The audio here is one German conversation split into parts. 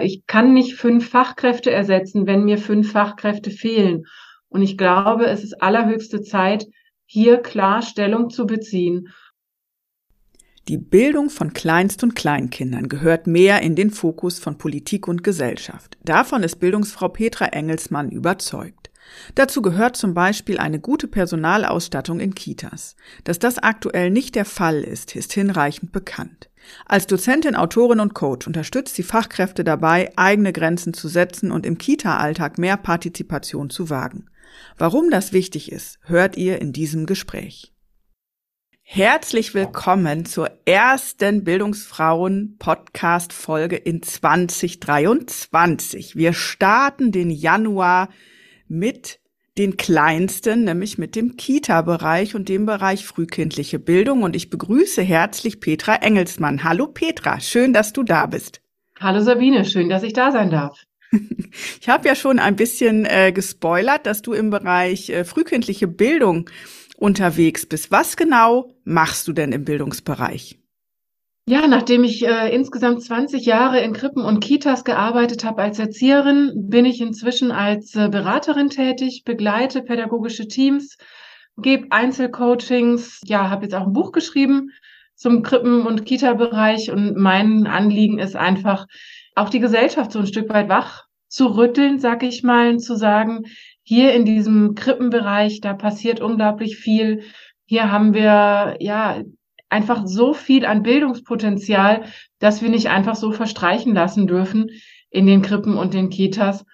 Ich kann nicht fünf Fachkräfte ersetzen, wenn mir fünf Fachkräfte fehlen. Und ich glaube, es ist allerhöchste Zeit, hier klar Stellung zu beziehen. Die Bildung von Kleinst- und Kleinkindern gehört mehr in den Fokus von Politik und Gesellschaft. Davon ist Bildungsfrau Petra Engelsmann überzeugt. Dazu gehört zum Beispiel eine gute Personalausstattung in Kitas. Dass das aktuell nicht der Fall ist, ist hinreichend bekannt. Als Dozentin, Autorin und Coach unterstützt sie Fachkräfte dabei, eigene Grenzen zu setzen und im Kita-Alltag mehr Partizipation zu wagen. Warum das wichtig ist, hört ihr in diesem Gespräch. Herzlich willkommen zur ersten Bildungsfrauen-Podcast-Folge in 2023. Wir starten den Januar mit den kleinsten, nämlich mit dem Kita-Bereich und dem Bereich frühkindliche Bildung. Und ich begrüße herzlich Petra Engelsmann. Hallo Petra, schön, dass du da bist. Hallo Sabine, schön, dass ich da sein darf. Ich habe ja schon ein bisschen äh, gespoilert, dass du im Bereich äh, frühkindliche Bildung unterwegs bist. Was genau machst du denn im Bildungsbereich? Ja, nachdem ich äh, insgesamt 20 Jahre in Krippen und Kitas gearbeitet habe als Erzieherin, bin ich inzwischen als äh, Beraterin tätig, begleite pädagogische Teams, gebe Einzelcoachings, ja, habe jetzt auch ein Buch geschrieben zum Krippen- und Kita-Bereich und mein Anliegen ist einfach, auch die Gesellschaft so ein Stück weit wach zu rütteln, sag ich mal, zu sagen, hier in diesem Krippenbereich, da passiert unglaublich viel. Hier haben wir ja einfach so viel an Bildungspotenzial, dass wir nicht einfach so verstreichen lassen dürfen in den Krippen und den Kitas.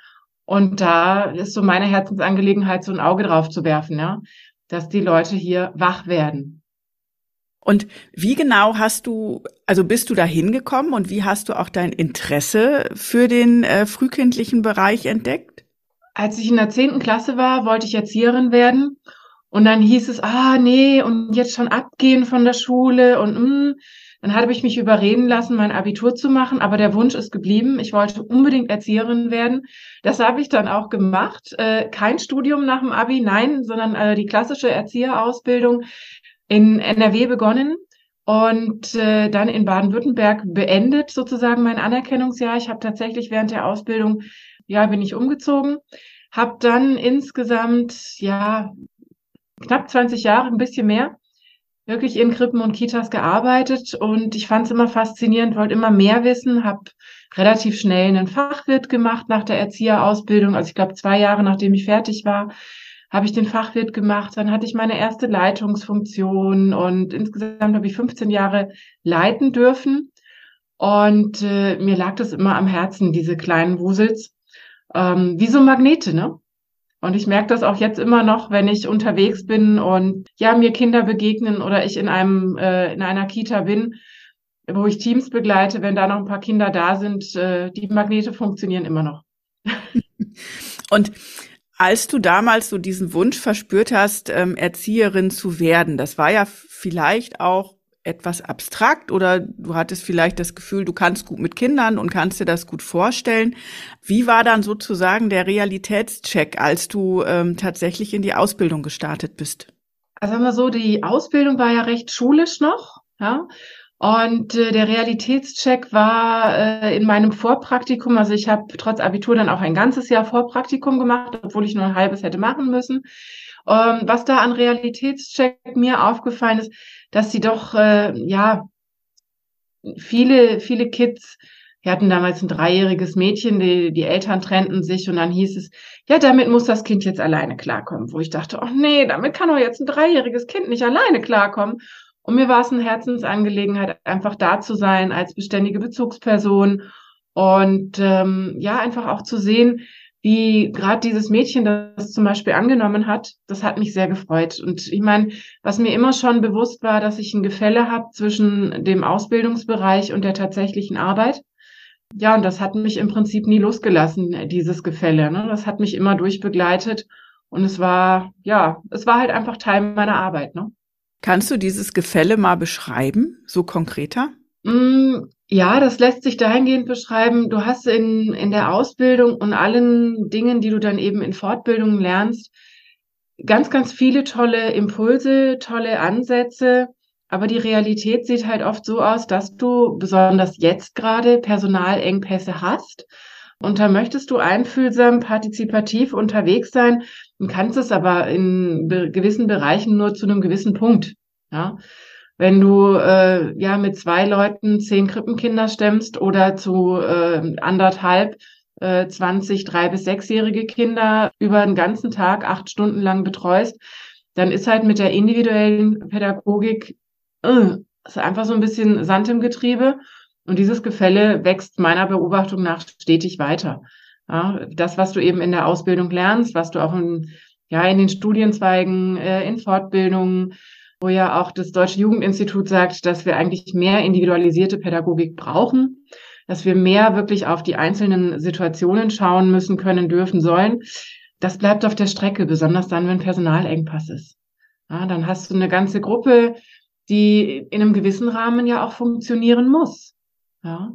Und da ist so meine Herzensangelegenheit, so ein Auge drauf zu werfen, ja, dass die Leute hier wach werden. Und wie genau hast du, also bist du da hingekommen und wie hast du auch dein Interesse für den äh, frühkindlichen Bereich entdeckt? Als ich in der zehnten Klasse war, wollte ich Erzieherin werden und dann hieß es, ah, nee, und jetzt schon abgehen von der Schule und mm. dann habe ich mich überreden lassen, mein Abitur zu machen, aber der Wunsch ist geblieben. Ich wollte unbedingt Erzieherin werden. Das habe ich dann auch gemacht. Äh, kein Studium nach dem Abi, nein, sondern äh, die klassische Erzieherausbildung in NRW begonnen und äh, dann in Baden-Württemberg beendet sozusagen mein Anerkennungsjahr. Ich habe tatsächlich während der Ausbildung, ja, bin ich umgezogen, habe dann insgesamt ja knapp 20 Jahre, ein bisschen mehr, wirklich in Krippen und Kitas gearbeitet und ich fand es immer faszinierend, wollte immer mehr wissen, habe relativ schnell einen Fachwirt gemacht nach der Erzieherausbildung. Also ich glaube, zwei Jahre nachdem ich fertig war, habe ich den Fachwirt gemacht. Dann hatte ich meine erste Leitungsfunktion und insgesamt habe ich 15 Jahre leiten dürfen. Und äh, mir lag das immer am Herzen, diese kleinen Wusels. Ähm, wie so Magnete, ne? Und ich merke das auch jetzt immer noch, wenn ich unterwegs bin und ja, mir Kinder begegnen oder ich in einem, äh, in einer Kita bin, wo ich Teams begleite, wenn da noch ein paar Kinder da sind, äh, die Magnete funktionieren immer noch. Und als du damals so diesen Wunsch verspürt hast, ähm, Erzieherin zu werden, das war ja vielleicht auch etwas abstrakt oder du hattest vielleicht das Gefühl, du kannst gut mit Kindern und kannst dir das gut vorstellen. Wie war dann sozusagen der Realitätscheck, als du ähm, tatsächlich in die Ausbildung gestartet bist? Also sagen wir so, die Ausbildung war ja recht schulisch noch, ja. Und äh, der Realitätscheck war äh, in meinem Vorpraktikum, also ich habe trotz Abitur dann auch ein ganzes Jahr Vorpraktikum gemacht, obwohl ich nur ein halbes hätte machen müssen. Ähm, was da an Realitätscheck mir aufgefallen ist, dass sie doch, äh, ja, viele, viele Kids Wir hatten damals ein dreijähriges Mädchen, die, die Eltern trennten sich und dann hieß es, ja, damit muss das Kind jetzt alleine klarkommen. Wo ich dachte, oh nee, damit kann doch jetzt ein dreijähriges Kind nicht alleine klarkommen. Und mir war es eine Herzensangelegenheit, einfach da zu sein als beständige Bezugsperson und ähm, ja, einfach auch zu sehen, wie gerade dieses Mädchen das zum Beispiel angenommen hat, das hat mich sehr gefreut. Und ich meine, was mir immer schon bewusst war, dass ich ein Gefälle habe zwischen dem Ausbildungsbereich und der tatsächlichen Arbeit. Ja, und das hat mich im Prinzip nie losgelassen, dieses Gefälle. Ne? Das hat mich immer durchbegleitet. Und es war, ja, es war halt einfach Teil meiner Arbeit. Ne? Kannst du dieses Gefälle mal beschreiben, so konkreter? Mm, ja, das lässt sich dahingehend beschreiben. Du hast in, in der Ausbildung und allen Dingen, die du dann eben in Fortbildungen lernst, ganz, ganz viele tolle Impulse, tolle Ansätze. Aber die Realität sieht halt oft so aus, dass du besonders jetzt gerade Personalengpässe hast. Und da möchtest du einfühlsam, partizipativ unterwegs sein und kannst es aber in gewissen Bereichen nur zu einem gewissen Punkt. Ja. Wenn du äh, ja mit zwei Leuten zehn Krippenkinder stemmst oder zu äh, anderthalb äh, 20, drei bis sechsjährige Kinder über den ganzen Tag acht Stunden lang betreust, dann ist halt mit der individuellen Pädagogik äh, ist einfach so ein bisschen Sand im Getriebe. Und dieses Gefälle wächst meiner Beobachtung nach stetig weiter. Ja, das, was du eben in der Ausbildung lernst, was du auch in, ja, in den Studienzweigen, äh, in Fortbildungen, wo ja auch das Deutsche Jugendinstitut sagt, dass wir eigentlich mehr individualisierte Pädagogik brauchen, dass wir mehr wirklich auf die einzelnen Situationen schauen müssen, können, dürfen, sollen. Das bleibt auf der Strecke, besonders dann, wenn Personalengpass ist. Ja, dann hast du eine ganze Gruppe, die in einem gewissen Rahmen ja auch funktionieren muss. Ja.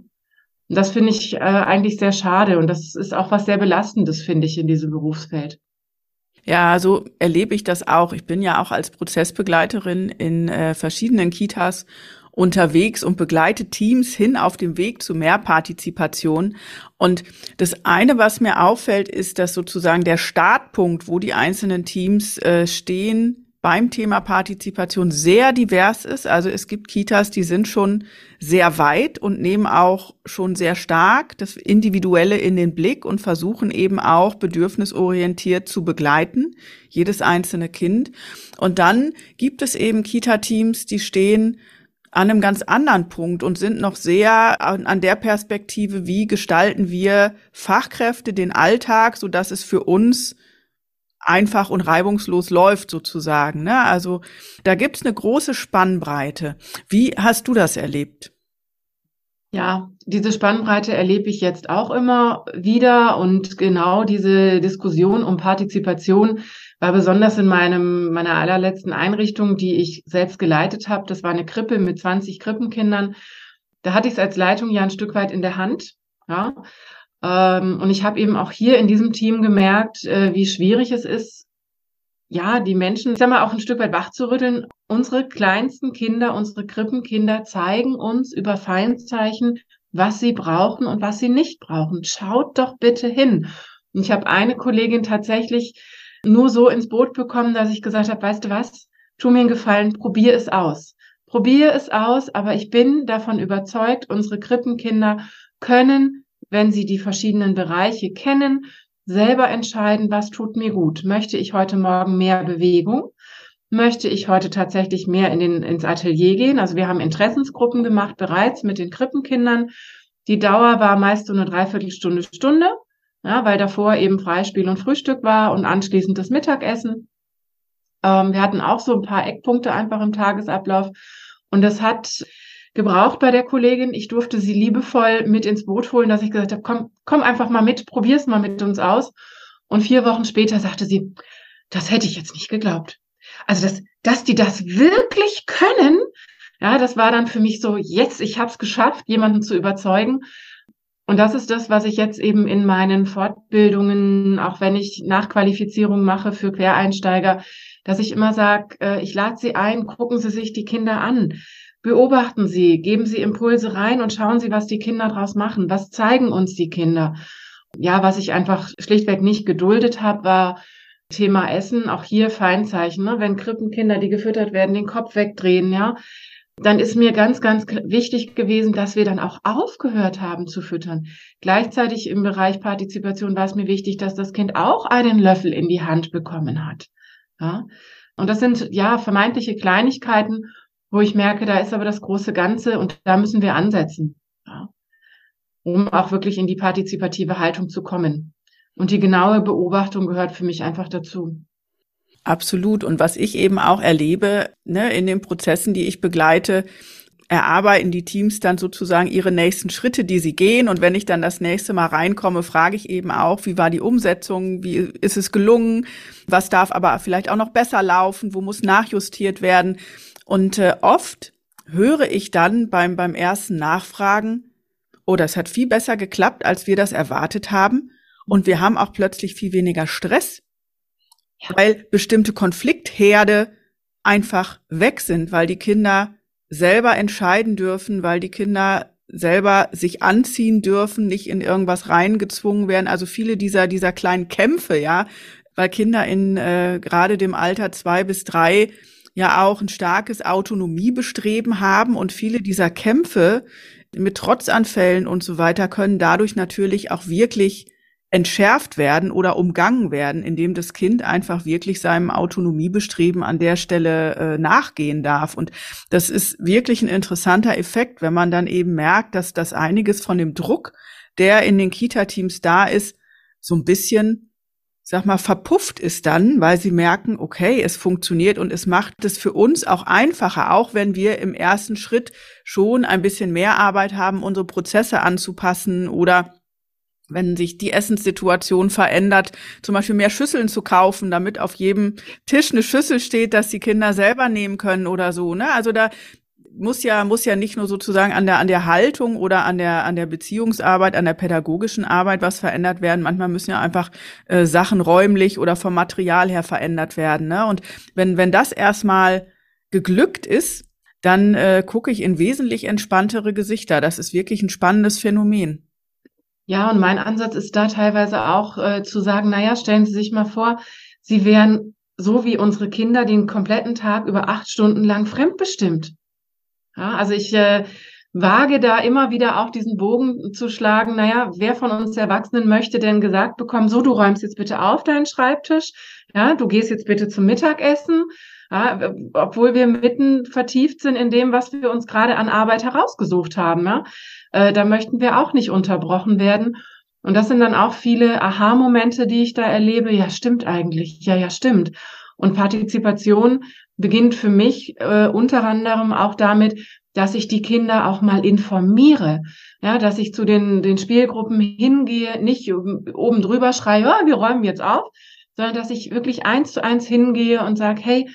Und das finde ich äh, eigentlich sehr schade und das ist auch was sehr Belastendes, finde ich, in diesem Berufsfeld. Ja, so erlebe ich das auch. Ich bin ja auch als Prozessbegleiterin in äh, verschiedenen Kitas unterwegs und begleite Teams hin auf dem Weg zu mehr Partizipation. Und das eine, was mir auffällt, ist, dass sozusagen der Startpunkt, wo die einzelnen Teams äh, stehen, beim Thema Partizipation sehr divers ist. Also es gibt Kitas, die sind schon sehr weit und nehmen auch schon sehr stark das Individuelle in den Blick und versuchen eben auch bedürfnisorientiert zu begleiten, jedes einzelne Kind. Und dann gibt es eben Kita-Teams, die stehen an einem ganz anderen Punkt und sind noch sehr an, an, der Perspektive, wie gestalten wir Fachkräfte den Alltag, so dass es für uns einfach und reibungslos läuft sozusagen. Ne? Also da gibt's eine große Spannbreite. Wie hast du das erlebt? Ja, diese Spannbreite erlebe ich jetzt auch immer wieder und genau diese Diskussion um Partizipation war besonders in meinem meiner allerletzten Einrichtung, die ich selbst geleitet habe. Das war eine Krippe mit 20 Krippenkindern. Da hatte ich es als Leitung ja ein Stück weit in der Hand. Ja, und ich habe eben auch hier in diesem Team gemerkt, äh, wie schwierig es ist, ja, die Menschen, ich sag mal, auch ein Stück weit wach zu rütteln. Unsere kleinsten Kinder, unsere Krippenkinder zeigen uns über Feindzeichen, was sie brauchen und was sie nicht brauchen. Schaut doch bitte hin. Und ich habe eine Kollegin tatsächlich nur so ins Boot bekommen, dass ich gesagt habe, weißt du was, tu mir einen Gefallen, probier es aus. Probier es aus, aber ich bin davon überzeugt, unsere Krippenkinder können wenn Sie die verschiedenen Bereiche kennen, selber entscheiden, was tut mir gut. Möchte ich heute Morgen mehr Bewegung? Möchte ich heute tatsächlich mehr in den, ins Atelier gehen? Also wir haben Interessensgruppen gemacht bereits mit den Krippenkindern. Die Dauer war meist so eine Dreiviertelstunde, Stunde, ja, weil davor eben Freispiel und Frühstück war und anschließend das Mittagessen. Ähm, wir hatten auch so ein paar Eckpunkte einfach im Tagesablauf. Und das hat gebraucht bei der Kollegin. Ich durfte sie liebevoll mit ins Boot holen, dass ich gesagt habe, komm, komm einfach mal mit, probier's mal mit uns aus. Und vier Wochen später sagte sie, das hätte ich jetzt nicht geglaubt. Also, dass, dass die das wirklich können, ja, das war dann für mich so, jetzt, ich habe es geschafft, jemanden zu überzeugen. Und das ist das, was ich jetzt eben in meinen Fortbildungen, auch wenn ich Nachqualifizierung mache für Quereinsteiger, dass ich immer sage, äh, ich lade Sie ein, gucken Sie sich die Kinder an. Beobachten Sie, geben Sie Impulse rein und schauen Sie, was die Kinder daraus machen. Was zeigen uns die Kinder? Ja, was ich einfach schlichtweg nicht geduldet habe, war Thema Essen. Auch hier Feinzeichen, ne? wenn Krippenkinder, die gefüttert werden, den Kopf wegdrehen, ja. dann ist mir ganz, ganz wichtig gewesen, dass wir dann auch aufgehört haben zu füttern. Gleichzeitig im Bereich Partizipation war es mir wichtig, dass das Kind auch einen Löffel in die Hand bekommen hat. Ja? Und das sind ja vermeintliche Kleinigkeiten, wo ich merke, da ist aber das große Ganze und da müssen wir ansetzen, ja? um auch wirklich in die partizipative Haltung zu kommen. Und die genaue Beobachtung gehört für mich einfach dazu. Absolut. Und was ich eben auch erlebe, ne, in den Prozessen, die ich begleite, erarbeiten die Teams dann sozusagen ihre nächsten Schritte, die sie gehen. Und wenn ich dann das nächste Mal reinkomme, frage ich eben auch, wie war die Umsetzung? Wie ist es gelungen? Was darf aber vielleicht auch noch besser laufen? Wo muss nachjustiert werden? Und äh, oft höre ich dann beim, beim ersten Nachfragen, oh, das hat viel besser geklappt, als wir das erwartet haben. Und wir haben auch plötzlich viel weniger Stress, ja. weil bestimmte Konfliktherde einfach weg sind, weil die Kinder selber entscheiden dürfen, weil die Kinder selber sich anziehen dürfen, nicht in irgendwas reingezwungen werden. Also viele dieser dieser kleinen Kämpfe, ja, weil Kinder in äh, gerade dem Alter zwei bis drei ja auch ein starkes Autonomiebestreben haben und viele dieser Kämpfe mit Trotzanfällen und so weiter können dadurch natürlich auch wirklich entschärft werden oder umgangen werden, indem das Kind einfach wirklich seinem Autonomiebestreben an der Stelle äh, nachgehen darf. Und das ist wirklich ein interessanter Effekt, wenn man dann eben merkt, dass das einiges von dem Druck, der in den Kita-Teams da ist, so ein bisschen, sag mal, verpufft ist dann, weil sie merken, okay, es funktioniert und es macht es für uns auch einfacher, auch wenn wir im ersten Schritt schon ein bisschen mehr Arbeit haben, unsere Prozesse anzupassen oder wenn sich die Essenssituation verändert, zum Beispiel mehr Schüsseln zu kaufen, damit auf jedem Tisch eine Schüssel steht, dass die Kinder selber nehmen können oder so. Ne? Also da muss ja muss ja nicht nur sozusagen an der an der Haltung oder an der an der Beziehungsarbeit, an der pädagogischen Arbeit was verändert werden. Manchmal müssen ja einfach äh, Sachen räumlich oder vom Material her verändert werden. Ne? Und wenn wenn das erstmal geglückt ist, dann äh, gucke ich in wesentlich entspanntere Gesichter. Das ist wirklich ein spannendes Phänomen. Ja, und mein Ansatz ist da teilweise auch äh, zu sagen, naja, stellen Sie sich mal vor, Sie wären so wie unsere Kinder den kompletten Tag über acht Stunden lang fremdbestimmt. Ja, also ich äh, wage da immer wieder auch diesen Bogen zu schlagen, naja, wer von uns Erwachsenen möchte denn gesagt bekommen, so, du räumst jetzt bitte auf deinen Schreibtisch, ja, du gehst jetzt bitte zum Mittagessen, ja, obwohl wir mitten vertieft sind in dem, was wir uns gerade an Arbeit herausgesucht haben. Ja? Äh, da möchten wir auch nicht unterbrochen werden. Und das sind dann auch viele Aha-Momente, die ich da erlebe. Ja, stimmt eigentlich. Ja, ja, stimmt. Und Partizipation beginnt für mich äh, unter anderem auch damit, dass ich die Kinder auch mal informiere. Ja, dass ich zu den, den Spielgruppen hingehe, nicht oben drüber schreie, oh, wir räumen jetzt auf, sondern dass ich wirklich eins zu eins hingehe und sage, hey,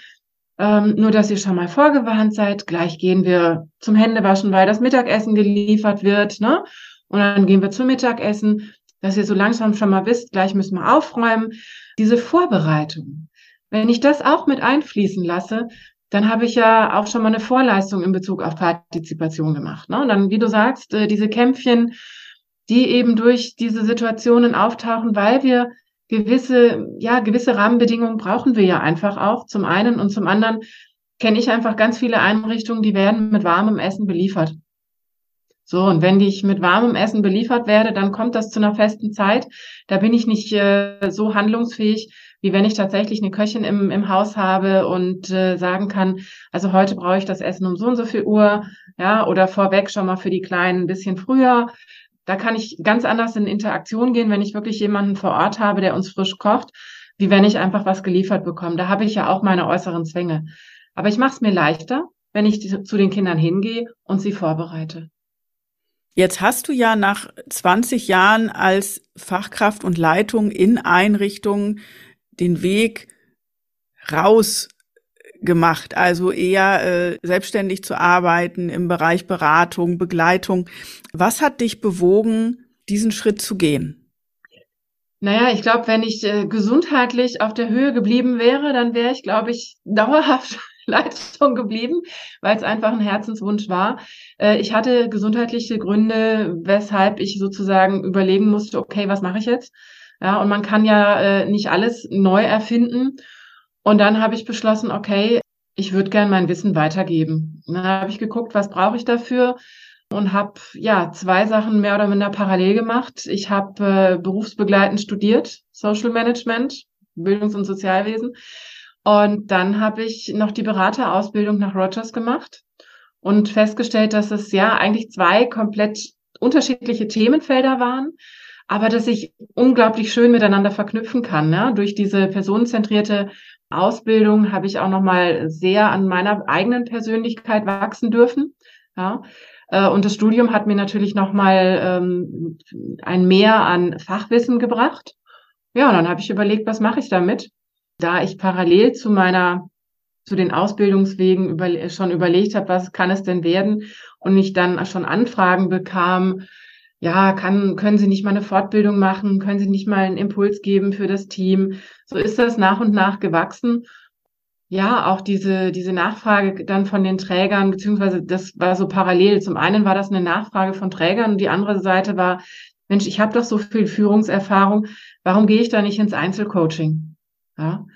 ähm, nur, dass ihr schon mal vorgewarnt seid. Gleich gehen wir zum Händewaschen, weil das Mittagessen geliefert wird. Ne? Und dann gehen wir zum Mittagessen, dass ihr so langsam schon mal wisst, gleich müssen wir aufräumen. Diese Vorbereitung. Wenn ich das auch mit einfließen lasse, dann habe ich ja auch schon mal eine Vorleistung in Bezug auf Partizipation gemacht. Ne? Und dann, wie du sagst, äh, diese Kämpfchen, die eben durch diese Situationen auftauchen, weil wir gewisse, ja, gewisse Rahmenbedingungen brauchen wir ja einfach auch zum einen und zum anderen kenne ich einfach ganz viele Einrichtungen, die werden mit warmem Essen beliefert. So, und wenn ich mit warmem Essen beliefert werde, dann kommt das zu einer festen Zeit. Da bin ich nicht äh, so handlungsfähig, wie wenn ich tatsächlich eine Köchin im, im Haus habe und äh, sagen kann, also heute brauche ich das Essen um so und so viel Uhr, ja, oder vorweg schon mal für die Kleinen ein bisschen früher. Da kann ich ganz anders in Interaktion gehen, wenn ich wirklich jemanden vor Ort habe, der uns frisch kocht, wie wenn ich einfach was geliefert bekomme. Da habe ich ja auch meine äußeren Zwänge. Aber ich mache es mir leichter, wenn ich zu den Kindern hingehe und sie vorbereite. Jetzt hast du ja nach 20 Jahren als Fachkraft und Leitung in Einrichtungen den Weg raus gemacht, also eher äh, selbstständig zu arbeiten im Bereich Beratung, Begleitung. Was hat dich bewogen, diesen Schritt zu gehen? Naja, ich glaube, wenn ich äh, gesundheitlich auf der Höhe geblieben wäre, dann wäre ich, glaube ich, dauerhaft Leitung geblieben, weil es einfach ein Herzenswunsch war. Äh, ich hatte gesundheitliche Gründe, weshalb ich sozusagen überlegen musste, okay, was mache ich jetzt? Ja, und man kann ja äh, nicht alles neu erfinden. Und dann habe ich beschlossen, okay, ich würde gern mein Wissen weitergeben. Und dann habe ich geguckt, was brauche ich dafür und habe ja zwei Sachen mehr oder minder parallel gemacht. Ich habe äh, berufsbegleitend studiert, Social Management, Bildungs- und Sozialwesen. Und dann habe ich noch die Beraterausbildung nach Rogers gemacht und festgestellt, dass es ja eigentlich zwei komplett unterschiedliche Themenfelder waren, aber dass ich unglaublich schön miteinander verknüpfen kann. Ne? Durch diese personenzentrierte Ausbildung habe ich auch noch mal sehr an meiner eigenen Persönlichkeit wachsen dürfen. Ja? Äh, und das Studium hat mir natürlich noch mal ähm, ein Mehr an Fachwissen gebracht. Ja, und dann habe ich überlegt, was mache ich damit? Da ich parallel zu meiner zu den Ausbildungswegen über, schon überlegt habe, was kann es denn werden und ich dann schon Anfragen bekam, ja, kann, können Sie nicht mal eine Fortbildung machen? Können Sie nicht mal einen Impuls geben für das Team? So ist das nach und nach gewachsen. Ja, auch diese, diese Nachfrage dann von den Trägern, beziehungsweise das war so parallel. Zum einen war das eine Nachfrage von Trägern und die andere Seite war, Mensch, ich habe doch so viel Führungserfahrung, warum gehe ich da nicht ins Einzelcoaching? Ja.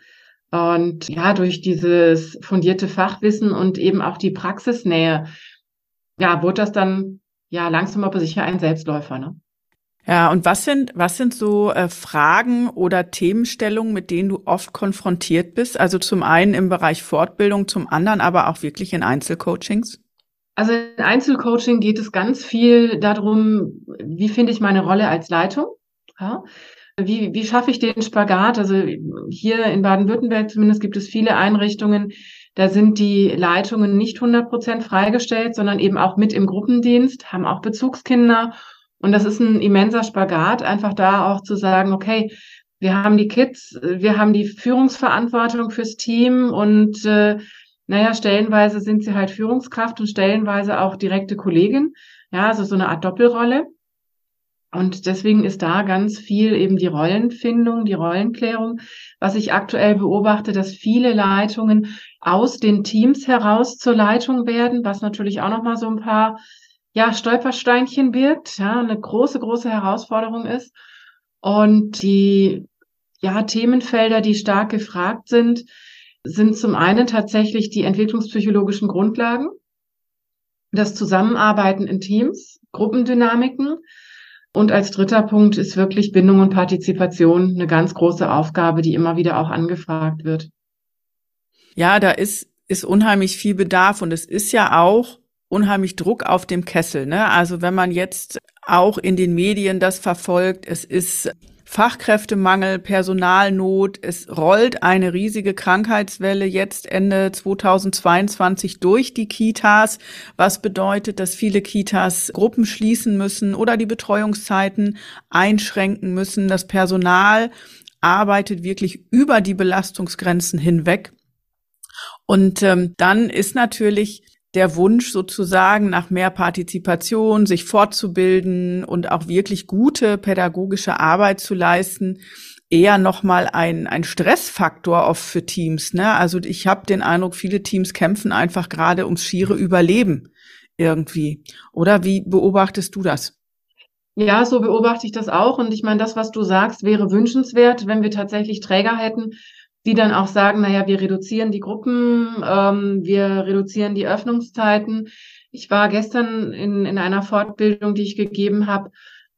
Und ja, durch dieses fundierte Fachwissen und eben auch die Praxisnähe, ja, wurde das dann ja langsam aber sicher ein Selbstläufer, ne? Ja, und was sind, was sind so äh, Fragen oder Themenstellungen, mit denen du oft konfrontiert bist? Also zum einen im Bereich Fortbildung, zum anderen aber auch wirklich in Einzelcoachings? Also in Einzelcoaching geht es ganz viel darum, wie finde ich meine Rolle als Leitung? Ja? Wie, wie schaffe ich den Spagat? Also hier in Baden-Württemberg zumindest gibt es viele Einrichtungen, da sind die Leitungen nicht 100 Prozent freigestellt, sondern eben auch mit im Gruppendienst, haben auch Bezugskinder. Und das ist ein immenser Spagat, einfach da auch zu sagen, okay, wir haben die Kids, wir haben die Führungsverantwortung fürs Team und äh, naja, stellenweise sind sie halt Führungskraft und stellenweise auch direkte Kollegin. Ja, also so eine Art Doppelrolle. Und deswegen ist da ganz viel eben die Rollenfindung, die Rollenklärung. Was ich aktuell beobachte, dass viele Leitungen aus den Teams heraus zur Leitung werden, was natürlich auch nochmal so ein paar, ja, Stolpersteinchen birgt, ja, eine große, große Herausforderung ist. Und die, ja, Themenfelder, die stark gefragt sind, sind zum einen tatsächlich die entwicklungspsychologischen Grundlagen, das Zusammenarbeiten in Teams, Gruppendynamiken, und als dritter Punkt ist wirklich Bindung und Partizipation eine ganz große Aufgabe, die immer wieder auch angefragt wird. Ja, da ist, ist unheimlich viel Bedarf und es ist ja auch unheimlich Druck auf dem Kessel. Ne? Also wenn man jetzt auch in den Medien das verfolgt, es ist Fachkräftemangel, Personalnot. Es rollt eine riesige Krankheitswelle jetzt Ende 2022 durch die Kitas, was bedeutet, dass viele Kitas Gruppen schließen müssen oder die Betreuungszeiten einschränken müssen. Das Personal arbeitet wirklich über die Belastungsgrenzen hinweg. Und ähm, dann ist natürlich der Wunsch sozusagen nach mehr Partizipation, sich fortzubilden und auch wirklich gute pädagogische Arbeit zu leisten, eher nochmal ein, ein Stressfaktor oft für Teams. Ne? Also ich habe den Eindruck, viele Teams kämpfen einfach gerade ums schiere Überleben irgendwie. Oder wie beobachtest du das? Ja, so beobachte ich das auch. Und ich meine, das, was du sagst, wäre wünschenswert, wenn wir tatsächlich Träger hätten, die dann auch sagen, naja, wir reduzieren die Gruppen, ähm, wir reduzieren die Öffnungszeiten. Ich war gestern in, in einer Fortbildung, die ich gegeben habe,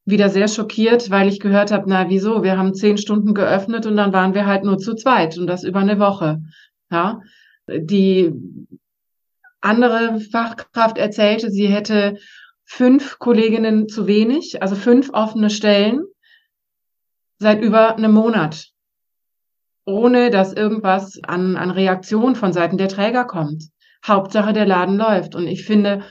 wieder sehr schockiert, weil ich gehört habe, na wieso, wir haben zehn Stunden geöffnet und dann waren wir halt nur zu zweit und das über eine Woche. Ja, die andere Fachkraft erzählte, sie hätte fünf Kolleginnen zu wenig, also fünf offene Stellen seit über einem Monat ohne dass irgendwas an, an Reaktion von Seiten der Träger kommt. Hauptsache, der Laden läuft. Und ich finde,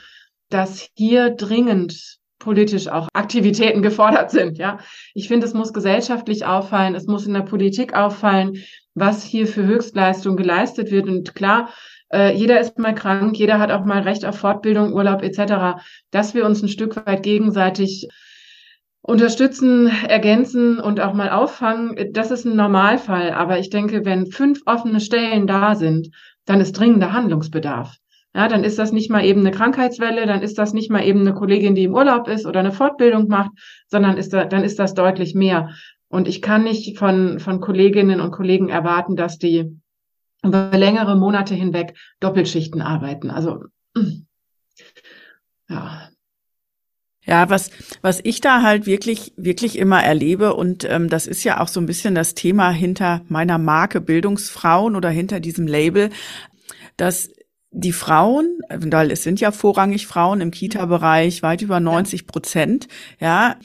dass hier dringend politisch auch Aktivitäten gefordert sind. Ja, ich finde, es muss gesellschaftlich auffallen, es muss in der Politik auffallen, was hier für Höchstleistung geleistet wird. Und klar, äh, jeder ist mal krank, jeder hat auch mal Recht auf Fortbildung, Urlaub etc. Dass wir uns ein Stück weit gegenseitig unterstützen, ergänzen und auch mal auffangen, das ist ein Normalfall. Aber ich denke, wenn fünf offene Stellen da sind, dann ist dringender Handlungsbedarf. Ja, dann ist das nicht mal eben eine Krankheitswelle, dann ist das nicht mal eben eine Kollegin, die im Urlaub ist oder eine Fortbildung macht, sondern ist da, dann ist das deutlich mehr. Und ich kann nicht von, von Kolleginnen und Kollegen erwarten, dass die über längere Monate hinweg Doppelschichten arbeiten. Also ja. Ja, was, was ich da halt wirklich, wirklich immer erlebe, und ähm, das ist ja auch so ein bisschen das Thema hinter meiner Marke Bildungsfrauen oder hinter diesem Label, dass die Frauen, weil es sind ja vorrangig Frauen im Kita-Bereich, weit über 90 Prozent, ja,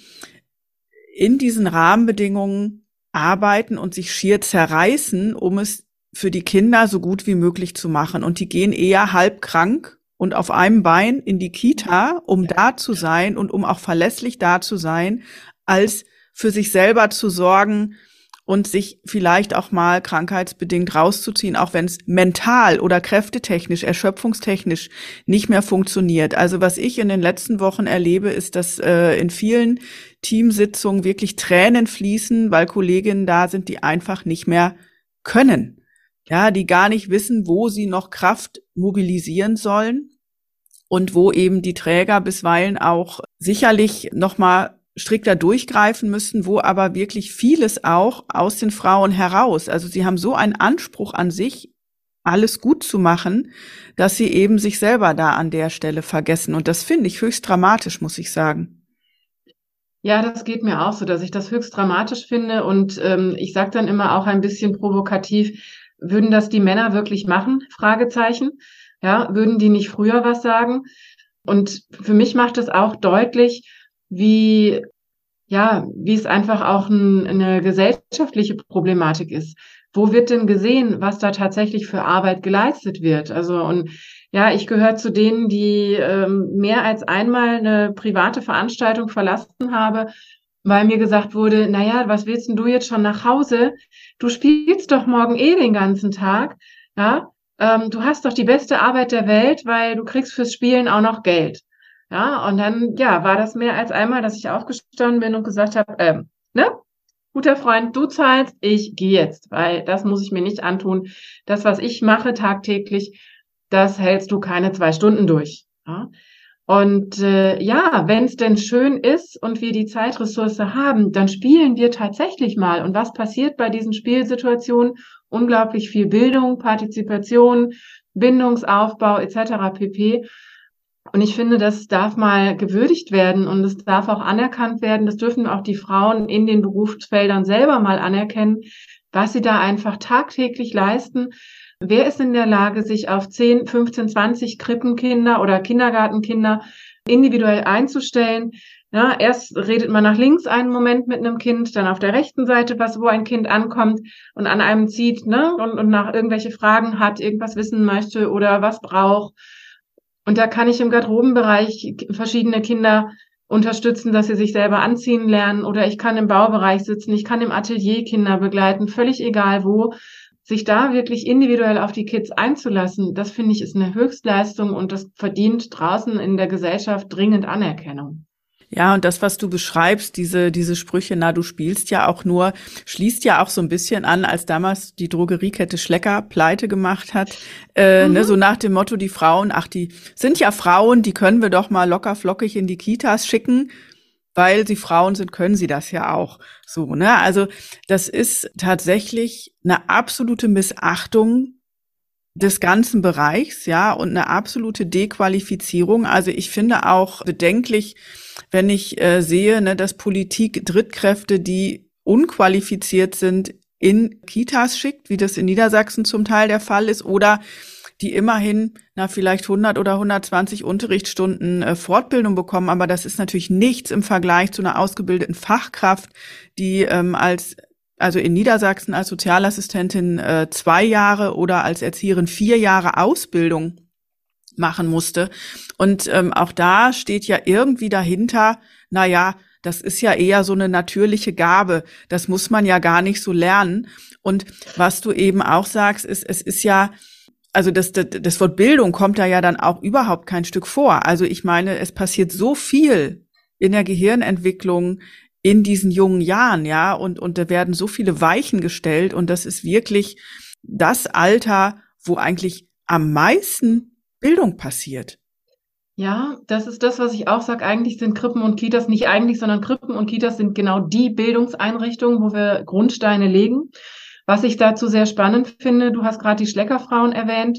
in diesen Rahmenbedingungen arbeiten und sich schier zerreißen, um es für die Kinder so gut wie möglich zu machen. Und die gehen eher halb krank und auf einem Bein in die Kita, um da zu sein und um auch verlässlich da zu sein, als für sich selber zu sorgen und sich vielleicht auch mal krankheitsbedingt rauszuziehen, auch wenn es mental oder kräftetechnisch, erschöpfungstechnisch nicht mehr funktioniert. Also was ich in den letzten Wochen erlebe, ist, dass äh, in vielen Teamsitzungen wirklich Tränen fließen, weil Kolleginnen da sind, die einfach nicht mehr können ja, die gar nicht wissen, wo sie noch Kraft mobilisieren sollen und wo eben die Träger bisweilen auch sicherlich nochmal strikter durchgreifen müssen, wo aber wirklich vieles auch aus den Frauen heraus, also sie haben so einen Anspruch an sich, alles gut zu machen, dass sie eben sich selber da an der Stelle vergessen. Und das finde ich höchst dramatisch, muss ich sagen. Ja, das geht mir auch so, dass ich das höchst dramatisch finde. Und ähm, ich sage dann immer auch ein bisschen provokativ, würden das die Männer wirklich machen? Fragezeichen. Ja, würden die nicht früher was sagen? Und für mich macht es auch deutlich, wie, ja, wie es einfach auch ein, eine gesellschaftliche Problematik ist. Wo wird denn gesehen, was da tatsächlich für Arbeit geleistet wird? Also, und ja, ich gehöre zu denen, die ähm, mehr als einmal eine private Veranstaltung verlassen habe, weil mir gesagt wurde, naja, was willst denn du jetzt schon nach Hause? Du spielst doch morgen eh den ganzen Tag, ja. Ähm, du hast doch die beste Arbeit der Welt, weil du kriegst fürs Spielen auch noch Geld. Ja, und dann, ja, war das mehr als einmal, dass ich aufgestanden bin und gesagt habe, ähm, ne, guter Freund, du zahlst, ich gehe jetzt, weil das muss ich mir nicht antun. Das, was ich mache tagtäglich, das hältst du keine zwei Stunden durch. Ja? Und äh, ja, wenn es denn schön ist und wir die Zeitressource haben, dann spielen wir tatsächlich mal. Und was passiert bei diesen Spielsituationen? Unglaublich viel Bildung, Partizipation, Bindungsaufbau etc. pp. Und ich finde, das darf mal gewürdigt werden und es darf auch anerkannt werden. Das dürfen auch die Frauen in den Berufsfeldern selber mal anerkennen, was sie da einfach tagtäglich leisten Wer ist in der Lage, sich auf 10, 15, 20 Krippenkinder oder Kindergartenkinder individuell einzustellen? Ja, erst redet man nach links einen Moment mit einem Kind, dann auf der rechten Seite was, wo ein Kind ankommt und an einem zieht, ne, und, und nach irgendwelche Fragen hat, irgendwas wissen möchte oder was braucht. Und da kann ich im Garderobenbereich verschiedene Kinder unterstützen, dass sie sich selber anziehen lernen oder ich kann im Baubereich sitzen, ich kann im Atelier Kinder begleiten, völlig egal wo sich da wirklich individuell auf die Kids einzulassen, das finde ich ist eine Höchstleistung und das verdient draußen in der Gesellschaft dringend Anerkennung. Ja, und das, was du beschreibst, diese, diese Sprüche, na, du spielst ja auch nur, schließt ja auch so ein bisschen an, als damals die Drogeriekette Schlecker pleite gemacht hat. Äh, ne, mhm. ne, so nach dem Motto, die Frauen, ach, die sind ja Frauen, die können wir doch mal locker flockig in die Kitas schicken weil sie Frauen sind, können sie das ja auch. So, ne? Also das ist tatsächlich eine absolute Missachtung des ganzen Bereichs, ja, und eine absolute Dequalifizierung. Also ich finde auch bedenklich, wenn ich äh, sehe, ne, dass Politik Drittkräfte, die unqualifiziert sind, in Kitas schickt, wie das in Niedersachsen zum Teil der Fall ist, oder die immerhin na vielleicht 100 oder 120 Unterrichtsstunden äh, Fortbildung bekommen, aber das ist natürlich nichts im Vergleich zu einer ausgebildeten Fachkraft, die ähm, als also in Niedersachsen als Sozialassistentin äh, zwei Jahre oder als Erzieherin vier Jahre Ausbildung machen musste. Und ähm, auch da steht ja irgendwie dahinter, na ja, das ist ja eher so eine natürliche Gabe. Das muss man ja gar nicht so lernen. Und was du eben auch sagst, ist, es ist ja also das, das, das Wort Bildung kommt da ja dann auch überhaupt kein Stück vor. Also ich meine, es passiert so viel in der Gehirnentwicklung in diesen jungen Jahren, ja, und, und da werden so viele Weichen gestellt und das ist wirklich das Alter, wo eigentlich am meisten Bildung passiert. Ja, das ist das, was ich auch sage. Eigentlich sind Krippen und Kitas nicht eigentlich, sondern Krippen und Kitas sind genau die Bildungseinrichtungen, wo wir Grundsteine legen. Was ich dazu sehr spannend finde, du hast gerade die Schleckerfrauen erwähnt.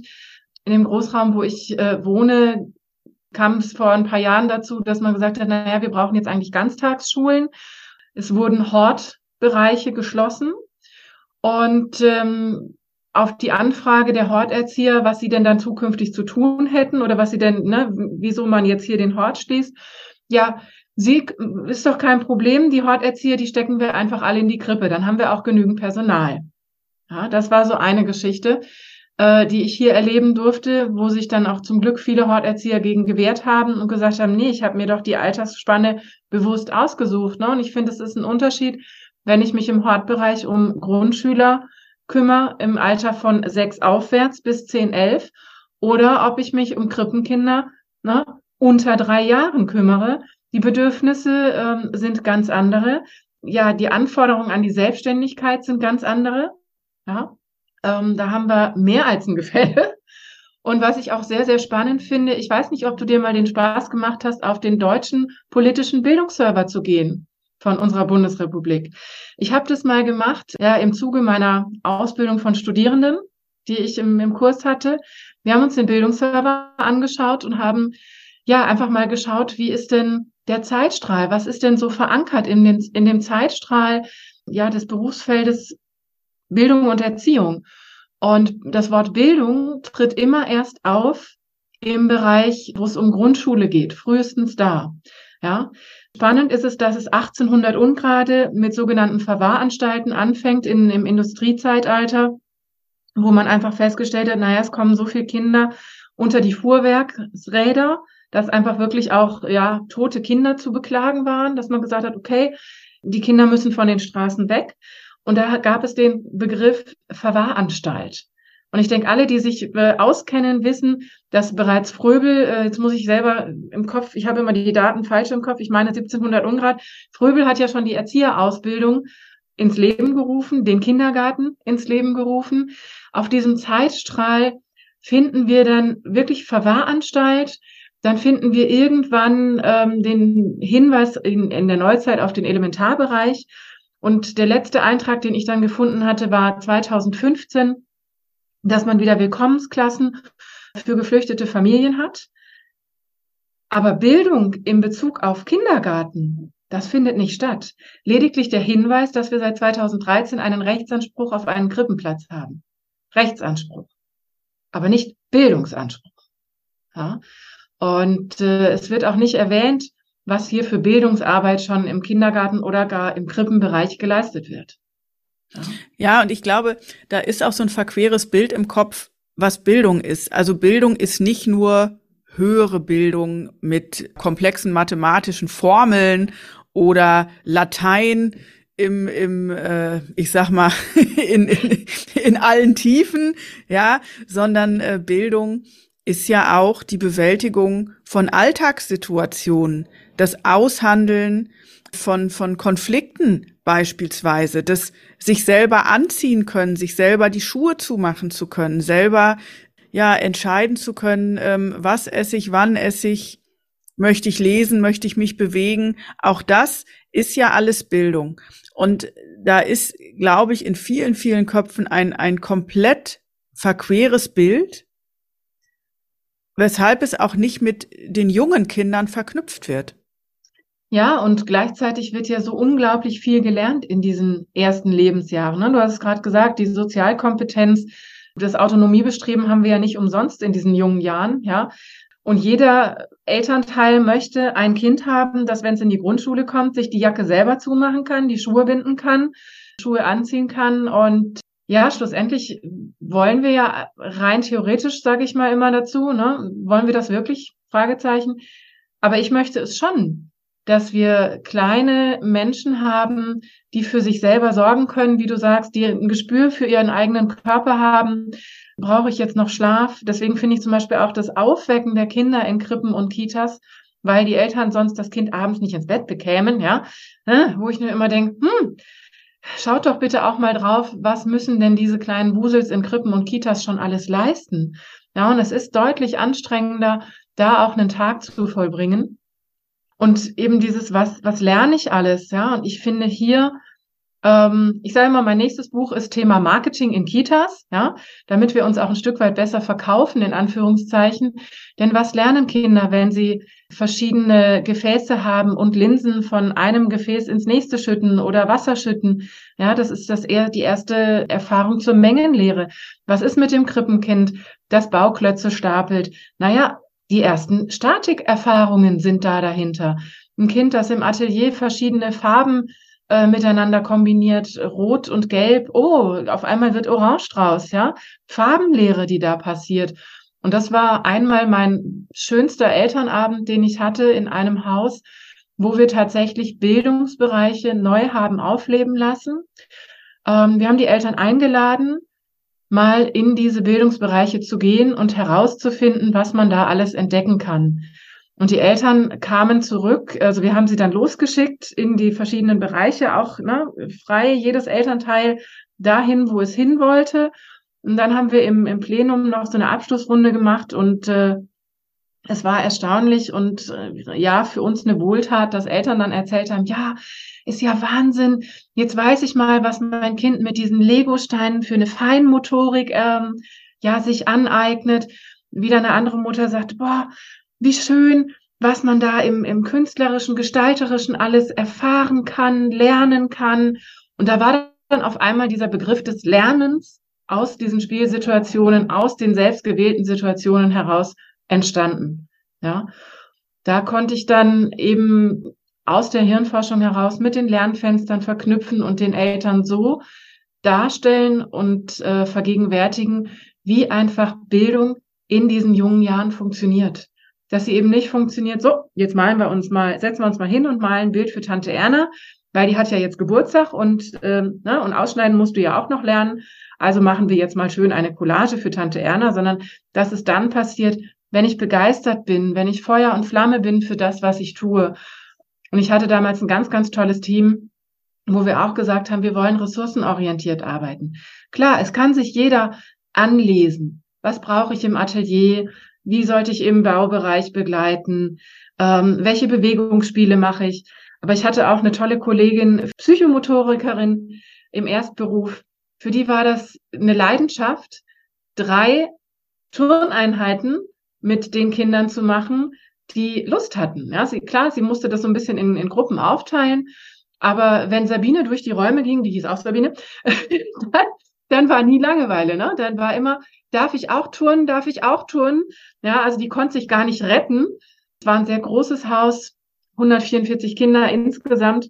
In dem Großraum, wo ich äh, wohne, kam es vor ein paar Jahren dazu, dass man gesagt hat, naja, wir brauchen jetzt eigentlich Ganztagsschulen. Es wurden Hortbereiche geschlossen. Und ähm, auf die Anfrage der Horterzieher, was sie denn dann zukünftig zu tun hätten oder was sie denn, ne, wieso man jetzt hier den Hort schließt. Ja, sie ist doch kein Problem. Die Horterzieher, die stecken wir einfach alle in die Krippe. Dann haben wir auch genügend Personal. Ja, das war so eine Geschichte, äh, die ich hier erleben durfte, wo sich dann auch zum Glück viele Horterzieher gegen gewehrt haben und gesagt haben, nee, ich habe mir doch die Altersspanne bewusst ausgesucht. Ne? Und ich finde, es ist ein Unterschied, wenn ich mich im Hortbereich um Grundschüler kümmere im Alter von sechs aufwärts bis zehn, elf oder ob ich mich um Krippenkinder ne, unter drei Jahren kümmere. Die Bedürfnisse ähm, sind ganz andere. Ja, die Anforderungen an die Selbstständigkeit sind ganz andere. Ja, ähm, da haben wir mehr als ein Gefälle. Und was ich auch sehr, sehr spannend finde, ich weiß nicht, ob du dir mal den Spaß gemacht hast, auf den deutschen politischen Bildungsserver zu gehen von unserer Bundesrepublik. Ich habe das mal gemacht, ja, im Zuge meiner Ausbildung von Studierenden, die ich im, im Kurs hatte. Wir haben uns den Bildungsserver angeschaut und haben ja einfach mal geschaut, wie ist denn der Zeitstrahl? Was ist denn so verankert in, den, in dem Zeitstrahl ja, des Berufsfeldes Bildung und Erziehung? Und das Wort Bildung tritt immer erst auf im Bereich, wo es um Grundschule geht, frühestens da. Ja, Spannend ist es, dass es 1800 ungerade mit sogenannten Verwahranstalten anfängt in, im Industriezeitalter, wo man einfach festgestellt hat, naja, es kommen so viele Kinder unter die Fuhrwerksräder, dass einfach wirklich auch, ja, tote Kinder zu beklagen waren, dass man gesagt hat, okay, die Kinder müssen von den Straßen weg. Und da gab es den Begriff Verwahranstalt. Und ich denke, alle, die sich äh, auskennen, wissen, dass bereits Fröbel, äh, jetzt muss ich selber im Kopf, ich habe immer die Daten falsch im Kopf, ich meine 1700 Ungrad, Fröbel hat ja schon die Erzieherausbildung ins Leben gerufen, den Kindergarten ins Leben gerufen. Auf diesem Zeitstrahl finden wir dann wirklich Verwahranstalt, dann finden wir irgendwann ähm, den Hinweis in, in der Neuzeit auf den Elementarbereich. Und der letzte Eintrag, den ich dann gefunden hatte, war 2015 dass man wieder Willkommensklassen für geflüchtete Familien hat. Aber Bildung in Bezug auf Kindergarten, das findet nicht statt. Lediglich der Hinweis, dass wir seit 2013 einen Rechtsanspruch auf einen Krippenplatz haben. Rechtsanspruch. Aber nicht Bildungsanspruch. Ja? Und äh, es wird auch nicht erwähnt, was hier für Bildungsarbeit schon im Kindergarten oder gar im Krippenbereich geleistet wird. Ja. und ich glaube, da ist auch so ein verqueres Bild im Kopf, was Bildung ist. Also Bildung ist nicht nur höhere Bildung mit komplexen mathematischen Formeln oder Latein im, im äh, ich sag mal, in, in, in allen Tiefen, ja, sondern äh, Bildung ist ja auch die Bewältigung von Alltagssituationen, das Aushandeln von, von Konflikten beispielsweise, das sich selber anziehen können, sich selber die Schuhe zumachen zu können, selber ja entscheiden zu können, ähm, was esse ich, wann esse ich, möchte ich lesen, möchte ich mich bewegen. Auch das ist ja alles Bildung. Und da ist, glaube ich, in vielen, vielen Köpfen ein, ein komplett verqueres Bild, weshalb es auch nicht mit den jungen Kindern verknüpft wird. Ja, und gleichzeitig wird ja so unglaublich viel gelernt in diesen ersten Lebensjahren. Ne? Du hast es gerade gesagt, die Sozialkompetenz, das Autonomiebestreben haben wir ja nicht umsonst in diesen jungen Jahren, ja. Und jeder Elternteil möchte ein Kind haben, das, wenn es in die Grundschule kommt, sich die Jacke selber zumachen kann, die Schuhe binden kann, Schuhe anziehen kann. Und ja, schlussendlich wollen wir ja rein theoretisch, sage ich mal immer dazu, ne, wollen wir das wirklich? Fragezeichen. Aber ich möchte es schon dass wir kleine Menschen haben, die für sich selber sorgen können, wie du sagst, die ein Gespür für ihren eigenen Körper haben. Brauche ich jetzt noch Schlaf? Deswegen finde ich zum Beispiel auch das Aufwecken der Kinder in Krippen und Kitas, weil die Eltern sonst das Kind abends nicht ins Bett bekämen, ja, ne? wo ich nur immer denke, hm, schaut doch bitte auch mal drauf, was müssen denn diese kleinen Wusels in Krippen und Kitas schon alles leisten? Ja, und es ist deutlich anstrengender, da auch einen Tag zu vollbringen. Und eben dieses, was, was lerne ich alles, ja? Und ich finde hier Ähm, ich sage mal, mein nächstes Buch ist Thema Marketing in Kitas, ja, damit wir uns auch ein Stück weit besser verkaufen, in Anführungszeichen. Denn was lernen Kinder, wenn sie verschiedene Gefäße haben und Linsen von einem Gefäß ins nächste schütten oder Wasser schütten? Ja, das ist das eher die erste Erfahrung zur Mengenlehre. Was ist mit dem Krippenkind, das Bauklötze stapelt? Naja, die ersten Statikerfahrungen sind da dahinter. Ein Kind, das im Atelier verschiedene Farben äh, miteinander kombiniert, rot und gelb. Oh, auf einmal wird orange draus, ja. Farbenlehre, die da passiert. Und das war einmal mein schönster Elternabend, den ich hatte in einem Haus, wo wir tatsächlich Bildungsbereiche neu haben aufleben lassen. Ähm, wir haben die Eltern eingeladen, mal in diese Bildungsbereiche zu gehen und herauszufinden, was man da alles entdecken kann. Und die Eltern kamen zurück, also wir haben sie dann losgeschickt in die verschiedenen Bereiche, auch ne, frei jedes Elternteil dahin, wo es hin wollte. Und dann haben wir im, im Plenum noch so eine Abschlussrunde gemacht und äh, es war erstaunlich und äh, ja, für uns eine Wohltat, dass Eltern dann erzählt haben, ja, ist ja Wahnsinn. Jetzt weiß ich mal, was mein Kind mit diesen Legosteinen für eine Feinmotorik ähm, ja sich aneignet. Wieder eine andere Mutter sagt, boah, wie schön, was man da im, im künstlerischen, gestalterischen alles erfahren kann, lernen kann. Und da war dann auf einmal dieser Begriff des Lernens aus diesen Spielsituationen, aus den selbstgewählten Situationen heraus entstanden. Ja, da konnte ich dann eben aus der Hirnforschung heraus mit den Lernfenstern verknüpfen und den Eltern so darstellen und äh, vergegenwärtigen, wie einfach Bildung in diesen jungen Jahren funktioniert dass sie eben nicht funktioniert, so, jetzt malen wir uns mal, setzen wir uns mal hin und malen ein Bild für Tante Erna, weil die hat ja jetzt Geburtstag und, ähm, ne, und ausschneiden musst du ja auch noch lernen. Also machen wir jetzt mal schön eine Collage für Tante Erna, sondern dass es dann passiert, wenn ich begeistert bin, wenn ich Feuer und Flamme bin für das, was ich tue. Und ich hatte damals ein ganz, ganz tolles Team, wo wir auch gesagt haben, wir wollen ressourcenorientiert arbeiten. Klar, es kann sich jeder anlesen. Was brauche ich im Atelier? Wie sollte ich im Baubereich begleiten? Ähm, welche Bewegungsspiele mache ich? Aber ich hatte auch eine tolle Kollegin, Psychomotorikerin im Erstberuf. Für die war das eine Leidenschaft, drei Turneinheiten mit den Kindern zu machen, die Lust hatten. Ja, sie, klar, sie musste das so ein bisschen in, in Gruppen aufteilen. Aber wenn Sabine durch die Räume ging, die hieß auch Sabine, dann, dann war nie Langeweile, ne? Dann war immer, darf ich auch turnen, darf ich auch turnen? Ja, also die konnte sich gar nicht retten. Es war ein sehr großes Haus, 144 Kinder insgesamt.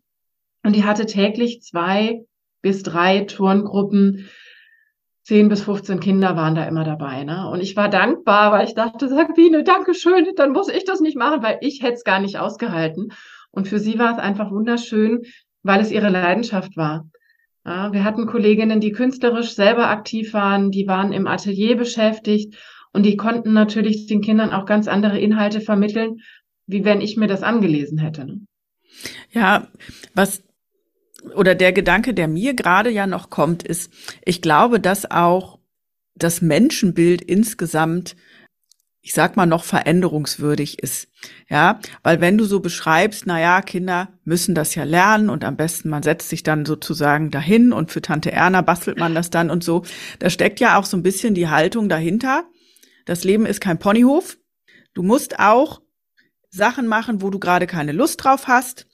Und die hatte täglich zwei bis drei Turngruppen. Zehn bis 15 Kinder waren da immer dabei. Ne? Und ich war dankbar, weil ich dachte, Sabine, danke schön, dann muss ich das nicht machen, weil ich hätte es gar nicht ausgehalten. Und für sie war es einfach wunderschön, weil es ihre Leidenschaft war. Ja, wir hatten Kolleginnen, die künstlerisch selber aktiv waren, die waren im Atelier beschäftigt und die konnten natürlich den Kindern auch ganz andere Inhalte vermitteln, wie wenn ich mir das angelesen hätte. Ne? Ja, was oder der Gedanke, der mir gerade ja noch kommt, ist, ich glaube, dass auch das Menschenbild insgesamt ich sag mal, noch veränderungswürdig ist. Ja, weil wenn du so beschreibst, na ja, Kinder müssen das ja lernen und am besten man setzt sich dann sozusagen dahin und für Tante Erna bastelt man das dann und so. Da steckt ja auch so ein bisschen die Haltung dahinter. Das Leben ist kein Ponyhof. Du musst auch Sachen machen, wo du gerade keine Lust drauf hast.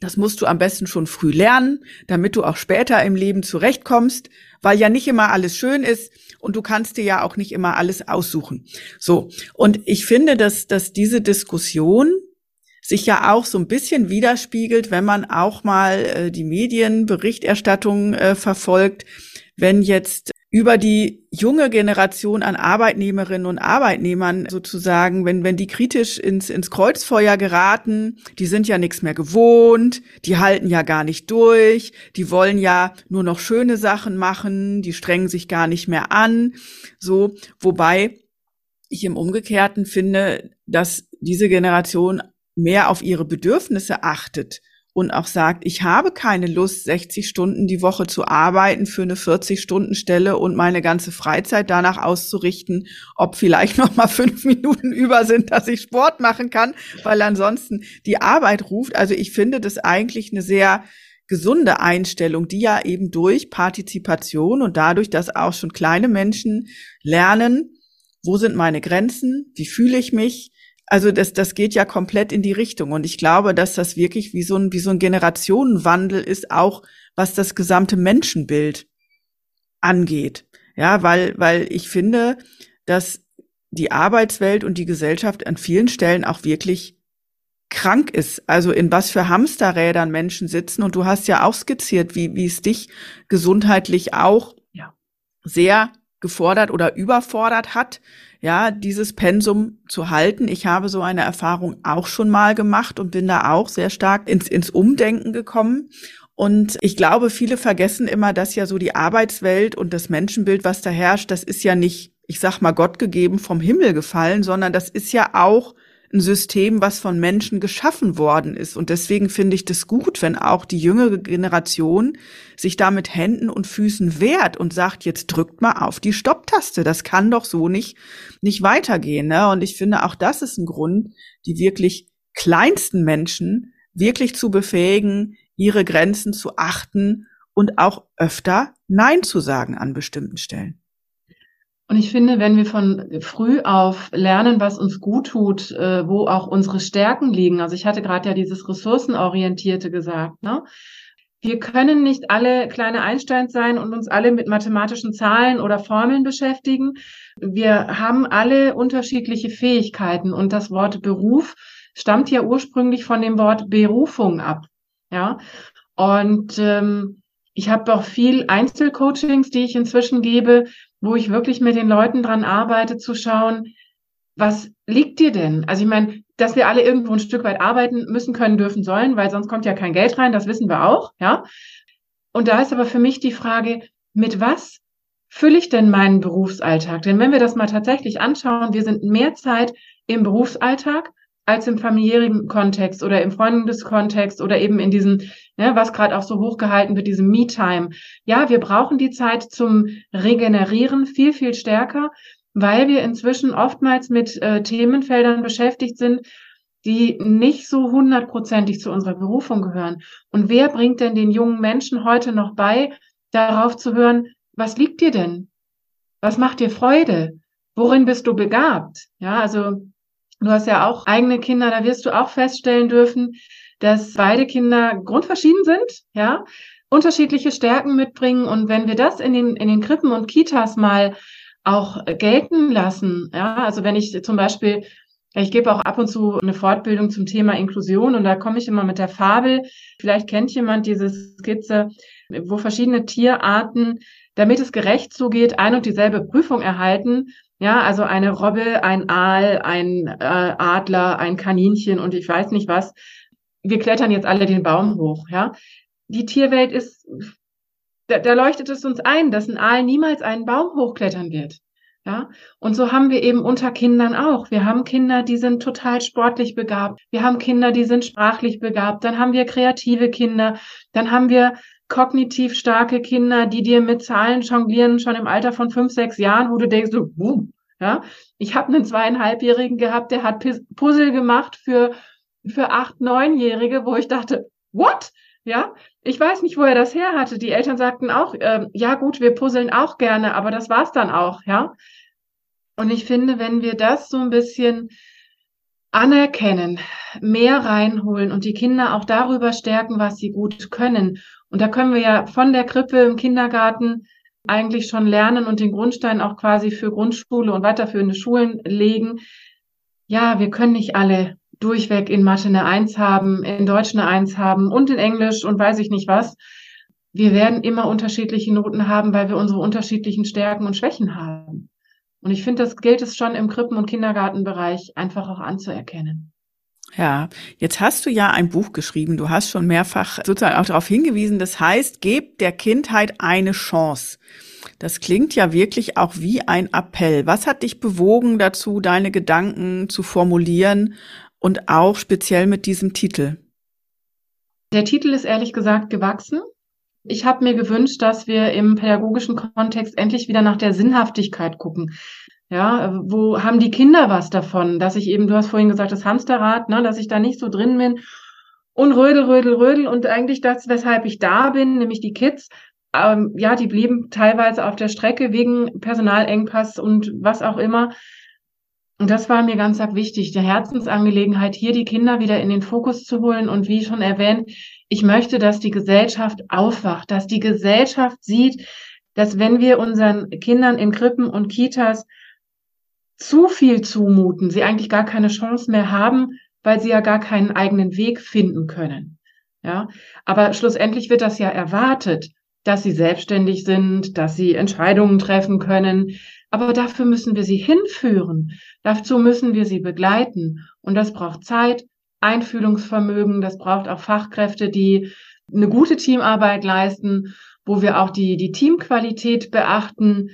Das musst du am besten schon früh lernen, damit du auch später im Leben zurechtkommst, weil ja nicht immer alles schön ist und du kannst dir ja auch nicht immer alles aussuchen. So. Und ich finde, dass, dass diese Diskussion sich ja auch so ein bisschen widerspiegelt, wenn man auch mal äh, die Medienberichterstattung äh, verfolgt, wenn jetzt über die junge Generation an Arbeitnehmerinnen und Arbeitnehmern sozusagen, wenn, wenn die kritisch ins, ins Kreuzfeuer geraten, die sind ja nichts mehr gewohnt, die halten ja gar nicht durch, die wollen ja nur noch schöne Sachen machen, die strengen sich gar nicht mehr an, so, wobei ich im Umgekehrten finde, dass diese Generation mehr auf ihre Bedürfnisse achtet und auch sagt, ich habe keine Lust, 60 Stunden die Woche zu arbeiten für eine 40-Stunden-Stelle und meine ganze Freizeit danach auszurichten, ob vielleicht noch mal fünf Minuten über sind, dass ich Sport machen kann, weil ansonsten die Arbeit ruft. Also ich finde das eigentlich eine sehr gesunde Einstellung, die ja eben durch Partizipation und dadurch, dass auch schon kleine Menschen lernen, wo sind meine Grenzen, wie fühle ich mich, also das, das geht ja komplett in die Richtung. Und ich glaube, dass das wirklich wie so ein, wie so ein Generationenwandel ist, auch was das gesamte Menschenbild angeht. Ja, weil, weil ich finde, dass die Arbeitswelt und die Gesellschaft an vielen Stellen auch wirklich krank ist. Also in was für Hamsterrädern Menschen sitzen. Und du hast ja auch skizziert, wie, wie es dich gesundheitlich auch ja. sehr gefordert oder überfordert hat ja, dieses Pensum zu halten. Ich habe so eine Erfahrung auch schon mal gemacht und bin da auch sehr stark ins, ins Umdenken gekommen. Und ich glaube, viele vergessen immer, dass ja so die Arbeitswelt und das Menschenbild, was da herrscht, das ist ja nicht, ich sag mal, Gott gegeben vom Himmel gefallen, sondern das ist ja auch ein System, was von Menschen geschaffen worden ist. Und deswegen finde ich das gut, wenn auch die jüngere Generation sich da mit Händen und Füßen wehrt und sagt, jetzt drückt mal auf die Stopptaste. Das kann doch so nicht, nicht weitergehen. Ne? Und ich finde, auch das ist ein Grund, die wirklich kleinsten Menschen wirklich zu befähigen, ihre Grenzen zu achten und auch öfter Nein zu sagen an bestimmten Stellen. Und ich finde, wenn wir von früh auf lernen, was uns gut tut, äh, wo auch unsere Stärken liegen, also ich hatte gerade ja dieses Ressourcenorientierte gesagt, ne? Wir können nicht alle kleine Einsteins sein und uns alle mit mathematischen Zahlen oder Formeln beschäftigen. Wir haben alle unterschiedliche Fähigkeiten und das Wort Beruf stammt ja ursprünglich von dem Wort Berufung ab. Ja, und ähm, ich habe auch viel Einzelcoachings, die ich inzwischen gebe, wo ich wirklich mit den Leuten dran arbeite, zu schauen, was liegt dir denn? Also ich meine, dass wir alle irgendwo ein Stück weit arbeiten müssen, können, dürfen, sollen, weil sonst kommt ja kein Geld rein, das wissen wir auch, ja. Und da ist aber für mich die Frage, mit was fülle ich denn meinen Berufsalltag? Denn wenn wir das mal tatsächlich anschauen, wir sind mehr Zeit im Berufsalltag als im familiären Kontext oder im Freundeskontext oder eben in diesem, ne, was gerade auch so hochgehalten wird, diesem Me-Time. Ja, wir brauchen die Zeit zum Regenerieren viel, viel stärker, weil wir inzwischen oftmals mit äh, Themenfeldern beschäftigt sind, die nicht so hundertprozentig zu unserer Berufung gehören. Und wer bringt denn den jungen Menschen heute noch bei, darauf zu hören, was liegt dir denn? Was macht dir Freude? Worin bist du begabt? Ja, also Du hast ja auch eigene Kinder, da wirst du auch feststellen dürfen, dass beide Kinder grundverschieden sind, ja, unterschiedliche Stärken mitbringen. Und wenn wir das in den, in den Krippen und Kitas mal auch gelten lassen, ja, also wenn ich zum Beispiel, ich gebe auch ab und zu eine Fortbildung zum Thema Inklusion und da komme ich immer mit der Fabel. Vielleicht kennt jemand diese Skizze, wo verschiedene Tierarten, damit es gerecht zugeht, ein und dieselbe Prüfung erhalten ja, also eine Robbe, ein Aal, ein äh, Adler, ein Kaninchen und ich weiß nicht was. Wir klettern jetzt alle den Baum hoch, ja. Die Tierwelt ist, da, da leuchtet es uns ein, dass ein Aal niemals einen Baum hochklettern wird. Ja, und so haben wir eben unter Kindern auch. Wir haben Kinder, die sind total sportlich begabt. Wir haben Kinder, die sind sprachlich begabt. Dann haben wir kreative Kinder. Dann haben wir kognitiv starke Kinder, die dir mit Zahlen jonglieren, schon im Alter von fünf, sechs Jahren, wo du denkst, so, boom, ja. Ich habe einen zweieinhalbjährigen gehabt, der hat Puzzle gemacht für, für acht, neunjährige, wo ich dachte, what? Ja, ich weiß nicht, wo er das her hatte. Die Eltern sagten auch, äh, ja gut, wir puzzeln auch gerne, aber das war's dann auch, ja. Und ich finde, wenn wir das so ein bisschen anerkennen, mehr reinholen und die Kinder auch darüber stärken, was sie gut können und da können wir ja von der Krippe im Kindergarten eigentlich schon lernen und den Grundstein auch quasi für Grundschule und weiterführende Schulen legen. Ja, wir können nicht alle durchweg in Mathe eine Eins haben, in Deutsch eine Eins haben und in Englisch und weiß ich nicht was. Wir werden immer unterschiedliche Noten haben, weil wir unsere unterschiedlichen Stärken und Schwächen haben. Und ich finde, das gilt es schon im Krippen- und Kindergartenbereich einfach auch anzuerkennen. Ja, jetzt hast du ja ein Buch geschrieben. Du hast schon mehrfach sozusagen auch darauf hingewiesen. Das heißt, gebt der Kindheit eine Chance. Das klingt ja wirklich auch wie ein Appell. Was hat dich bewogen dazu, deine Gedanken zu formulieren und auch speziell mit diesem Titel? Der Titel ist ehrlich gesagt gewachsen. Ich habe mir gewünscht, dass wir im pädagogischen Kontext endlich wieder nach der Sinnhaftigkeit gucken. Ja, wo haben die Kinder was davon, dass ich eben, du hast vorhin gesagt, das Hamsterrad, ne, dass ich da nicht so drin bin. und rödel, rödel, rödel und eigentlich das, weshalb ich da bin, nämlich die Kids, ähm, ja, die blieben teilweise auf der Strecke wegen Personalengpass und was auch immer. Und das war mir ganz wichtig, die Herzensangelegenheit, hier die Kinder wieder in den Fokus zu holen. Und wie schon erwähnt, ich möchte, dass die Gesellschaft aufwacht, dass die Gesellschaft sieht, dass wenn wir unseren Kindern in Krippen und Kitas zu viel zumuten, sie eigentlich gar keine Chance mehr haben, weil sie ja gar keinen eigenen Weg finden können. Ja, aber schlussendlich wird das ja erwartet, dass sie selbstständig sind, dass sie Entscheidungen treffen können. Aber dafür müssen wir sie hinführen. Dazu müssen wir sie begleiten. Und das braucht Zeit, Einfühlungsvermögen, das braucht auch Fachkräfte, die eine gute Teamarbeit leisten, wo wir auch die, die Teamqualität beachten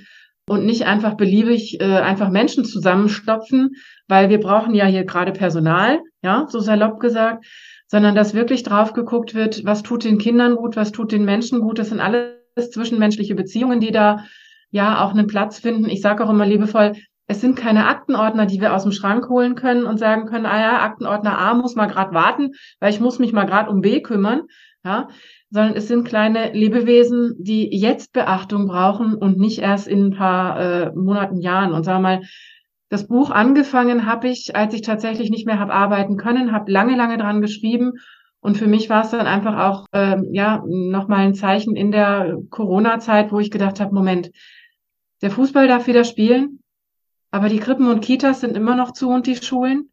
und nicht einfach beliebig äh, einfach Menschen zusammenstopfen, weil wir brauchen ja hier gerade Personal, ja, so salopp gesagt, sondern dass wirklich drauf geguckt wird, was tut den Kindern gut, was tut den Menschen gut. Das sind alles zwischenmenschliche Beziehungen, die da ja auch einen Platz finden. Ich sage auch immer liebevoll, es sind keine Aktenordner, die wir aus dem Schrank holen können und sagen können, ah ja, Aktenordner A muss mal gerade warten, weil ich muss mich mal gerade um B kümmern, ja, sondern es sind kleine Lebewesen, die jetzt Beachtung brauchen und nicht erst in ein paar äh, Monaten, Jahren. Und sag mal, das Buch angefangen habe ich, als ich tatsächlich nicht mehr habe arbeiten können, habe lange, lange dran geschrieben. Und für mich war es dann einfach auch ähm, ja nochmal ein Zeichen in der Corona-Zeit, wo ich gedacht habe, Moment, der Fußball darf wieder spielen, aber die Krippen und Kitas sind immer noch zu und die Schulen.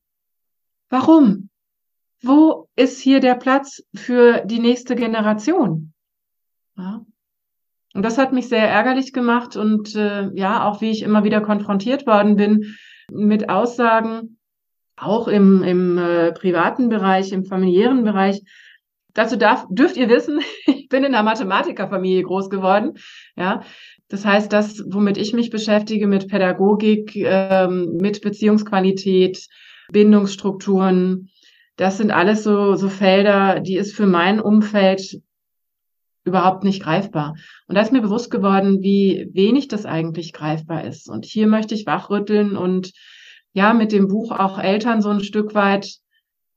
Warum? Wo ist hier der Platz für die nächste Generation? Ja. Und das hat mich sehr ärgerlich gemacht und äh, ja, auch wie ich immer wieder konfrontiert worden bin mit Aussagen, auch im, im äh, privaten Bereich, im familiären Bereich. Dazu darf, dürft ihr wissen, ich bin in einer Mathematikerfamilie groß geworden. Ja, das heißt, das, womit ich mich beschäftige, mit Pädagogik, ähm, mit Beziehungsqualität, Bindungsstrukturen, das sind alles so, so Felder, die ist für mein Umfeld überhaupt nicht greifbar. Und da ist mir bewusst geworden, wie wenig das eigentlich greifbar ist. Und hier möchte ich wachrütteln und ja, mit dem Buch auch Eltern so ein Stück weit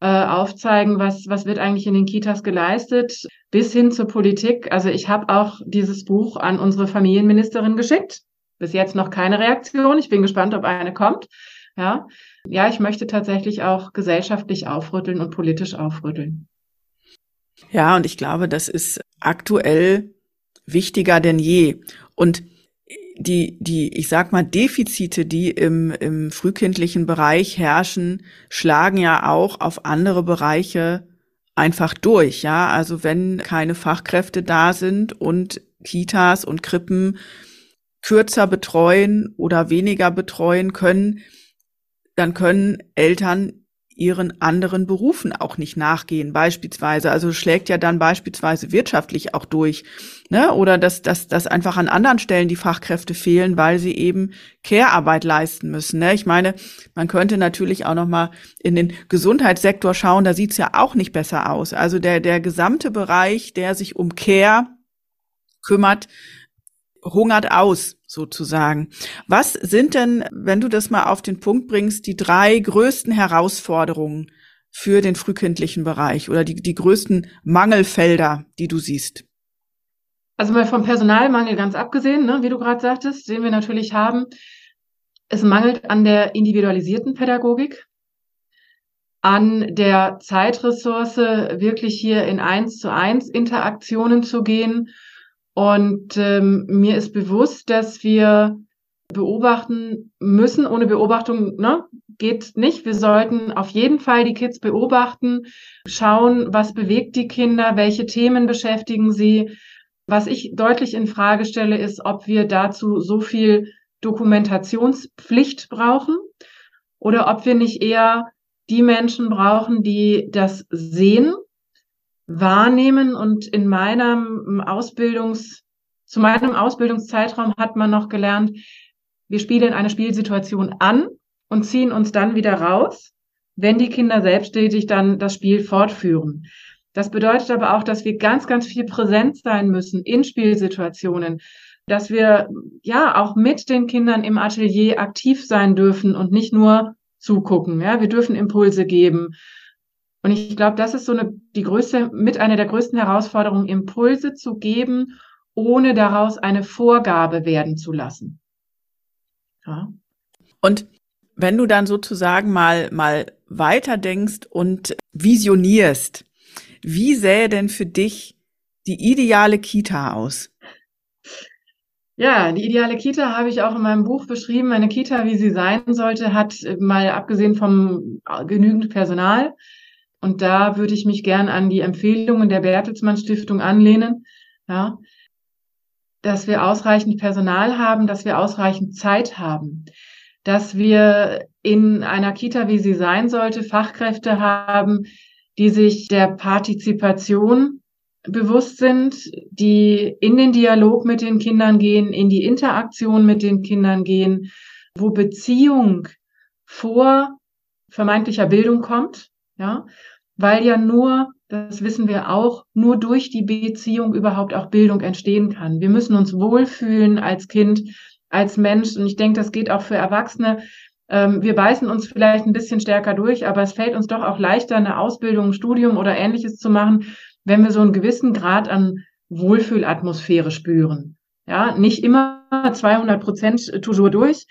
äh, aufzeigen, was, was wird eigentlich in den Kitas geleistet, bis hin zur Politik. Also ich habe auch dieses Buch an unsere Familienministerin geschickt. Bis jetzt noch keine Reaktion. Ich bin gespannt, ob eine kommt. Ja, ja, ich möchte tatsächlich auch gesellschaftlich aufrütteln und politisch aufrütteln. Ja, und ich glaube, das ist aktuell wichtiger denn je. Und die, die, ich sag mal, Defizite, die im, im frühkindlichen Bereich herrschen, schlagen ja auch auf andere Bereiche einfach durch, ja. Also wenn keine Fachkräfte da sind und Kitas und Krippen kürzer betreuen oder weniger betreuen können, dann können Eltern ihren anderen Berufen auch nicht nachgehen, beispielsweise. Also schlägt ja dann beispielsweise wirtschaftlich auch durch. Ne? Oder dass, dass, dass einfach an anderen Stellen die Fachkräfte fehlen, weil sie eben Care-Arbeit leisten müssen. Ne? Ich meine, man könnte natürlich auch noch mal in den Gesundheitssektor schauen, da sieht's ja auch nicht besser aus. Also der, der gesamte Bereich, der sich um Care kümmert, hungert aus sozusagen. Was sind denn, wenn du das mal auf den Punkt bringst, die drei größten Herausforderungen für den frühkindlichen Bereich oder die, die größten Mangelfelder, die du siehst? Also mal vom Personalmangel ganz abgesehen, ne, wie du gerade sagtest, sehen wir natürlich haben, es mangelt an der individualisierten Pädagogik, an der Zeitressource, wirklich hier in eins zu eins Interaktionen zu gehen und ähm, mir ist bewusst, dass wir beobachten müssen. Ohne Beobachtung ne, geht nicht. Wir sollten auf jeden Fall die Kids beobachten, schauen, was bewegt die Kinder, welche Themen beschäftigen sie. Was ich deutlich in Frage stelle, ist, ob wir dazu so viel Dokumentationspflicht brauchen oder ob wir nicht eher die Menschen brauchen, die das sehen wahrnehmen. Und in meinem Ausbildungs, zu meinem Ausbildungszeitraum hat man noch gelernt, wir spielen eine Spielsituation an und ziehen uns dann wieder raus, wenn die Kinder selbstständig dann das Spiel fortführen. Das bedeutet aber auch, dass wir ganz, ganz viel präsent sein müssen in Spielsituationen, dass wir ja auch mit den Kindern im Atelier aktiv sein dürfen und nicht nur zugucken. Ja, wir dürfen Impulse geben Und ich glaube, das ist so eine, die größte, mit einer der größten Herausforderungen, Impulse zu geben, ohne daraus eine Vorgabe werden zu lassen. Ja. Und wenn du dann sozusagen mal, mal weiter denkst und visionierst, wie sähe denn für dich die ideale Kita aus? Ja, die ideale Kita habe ich auch in meinem Buch beschrieben. Eine Kita, wie sie sein sollte, hat mal abgesehen vom genügend Personal. Und da würde ich mich gern an die Empfehlungen der Bertelsmann Stiftung anlehnen. Ja, dass wir ausreichend Personal haben, dass wir ausreichend Zeit haben, dass wir in einer Kita, wie sie sein sollte, Fachkräfte haben, die sich der Partizipation bewusst sind, die in den Dialog mit den Kindern gehen, in die Interaktion mit den Kindern gehen, wo Beziehung vor vermeintlicher Bildung kommt, ja, weil ja nur, das wissen wir auch, nur durch die Beziehung überhaupt auch Bildung entstehen kann. Wir müssen uns wohlfühlen als Kind, als Mensch und ich denke, das geht auch für Erwachsene. Ähm, wir beißen uns vielleicht ein bisschen stärker durch, aber es fällt uns doch auch leichter, eine Ausbildung, ein Studium oder ähnliches zu machen, wenn wir so einen gewissen Grad an Wohlfühlatmosphäre spüren. Ja, nicht immer 200 Prozent toujours durch,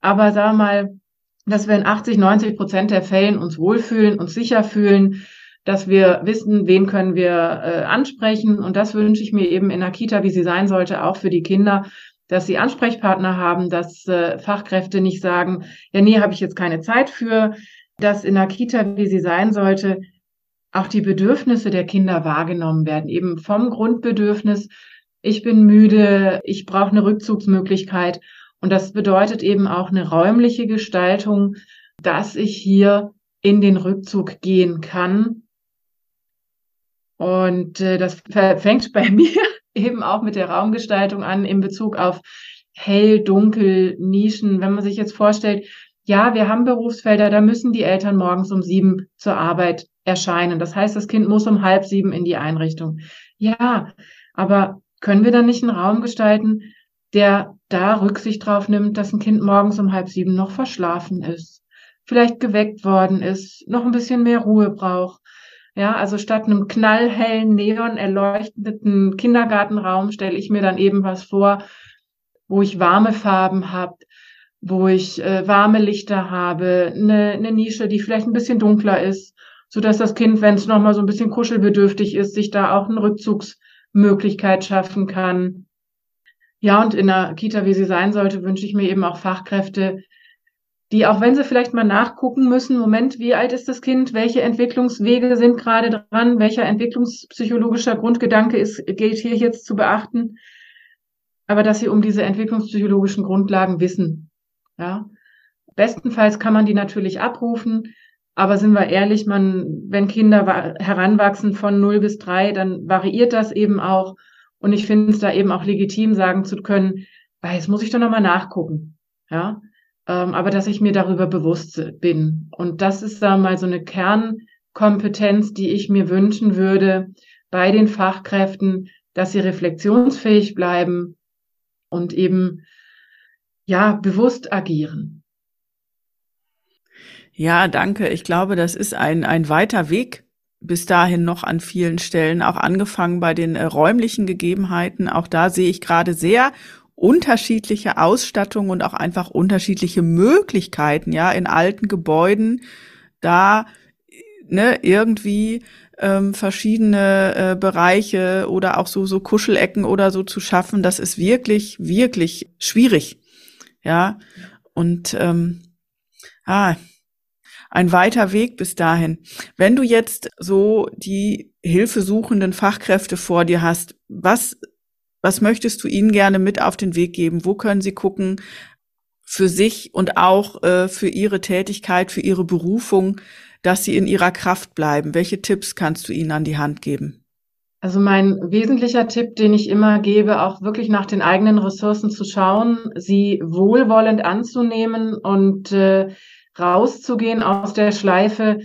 aber sagen wir mal, dass wir in 80, 90 Prozent der Fällen uns wohlfühlen, uns sicher fühlen, dass wir wissen, wen können wir äh, ansprechen. Und das wünsche ich mir eben in der Kita, wie sie sein sollte, auch für die Kinder, dass sie Ansprechpartner haben, dass äh, Fachkräfte nicht sagen, ja, nee, habe ich jetzt keine Zeit für, dass in der Kita, wie sie sein sollte, auch die Bedürfnisse der Kinder wahrgenommen werden, eben vom Grundbedürfnis, ich bin müde, ich brauche eine Rückzugsmöglichkeit. Und das bedeutet eben auch eine räumliche Gestaltung, dass ich hier in den Rückzug gehen kann. Und äh, das fängt bei mir eben auch mit der Raumgestaltung an in Bezug auf hell, dunkel, Nischen. Wenn man sich jetzt vorstellt, ja, wir haben Berufsfelder, da müssen die Eltern morgens um sieben zur Arbeit erscheinen. Das heißt, das Kind muss um halb sieben in die Einrichtung. Ja, aber können wir dann nicht einen Raum gestalten, der da Rücksicht drauf nimmt, dass ein Kind morgens um halb sieben noch verschlafen ist, vielleicht geweckt worden ist, noch ein bisschen mehr Ruhe braucht. Ja, also statt einem knallhellen, neon erleuchteten Kindergartenraum stelle ich mir dann eben was vor, wo ich warme Farben habe, wo ich äh, warme Lichter habe, eine, eine Nische, die vielleicht ein bisschen dunkler ist, so dass das Kind, wenn es noch mal so ein bisschen kuschelbedürftig ist, sich da auch eine Rückzugsmöglichkeit schaffen kann. Ja, und in der Kita, wie sie sein sollte, wünsche ich mir eben auch Fachkräfte, die, auch wenn sie vielleicht mal nachgucken müssen, Moment, wie alt ist das Kind, welche Entwicklungswege sind gerade dran, welcher entwicklungspsychologischer Grundgedanke ist, gilt hier jetzt zu beachten, aber dass sie um diese entwicklungspsychologischen Grundlagen wissen. Ja, bestenfalls kann man die natürlich abrufen, aber sind wir ehrlich, man, wenn Kinder heranwachsen von 0 bis 3, dann variiert das eben auch. Und ich finde es da eben auch legitim, sagen zu können, ah, jetzt muss ich doch nochmal nachgucken. Ja. Ähm, aber dass ich mir darüber bewusst bin. Und das ist da mal so eine Kernkompetenz, die ich mir wünschen würde bei den Fachkräften, dass sie reflexionsfähig bleiben und eben ja bewusst agieren. Ja, danke. Ich glaube, das ist ein, ein weiter Weg bis dahin noch an vielen Stellen, auch angefangen bei den äh, räumlichen Gegebenheiten. Auch da sehe ich gerade sehr unterschiedliche Ausstattung und auch einfach unterschiedliche Möglichkeiten, ja, in alten Gebäuden da ne, irgendwie ähm, verschiedene äh, Bereiche oder auch so so Kuschelecken oder so zu schaffen, das ist wirklich wirklich schwierig, ja. Und ähm, ah, ein weiter Weg bis dahin. Wenn du jetzt so die hilfesuchenden Fachkräfte vor dir hast, was, was möchtest du ihnen gerne mit auf den Weg geben? Wo können sie gucken für sich und auch äh, für ihre Tätigkeit, für ihre Berufung, dass sie in ihrer Kraft bleiben? Welche Tipps kannst du ihnen an die Hand geben? Also mein wesentlicher Tipp, den ich immer gebe, auch wirklich nach den eigenen Ressourcen zu schauen, sie wohlwollend anzunehmen und äh, rauszugehen aus der Schleife,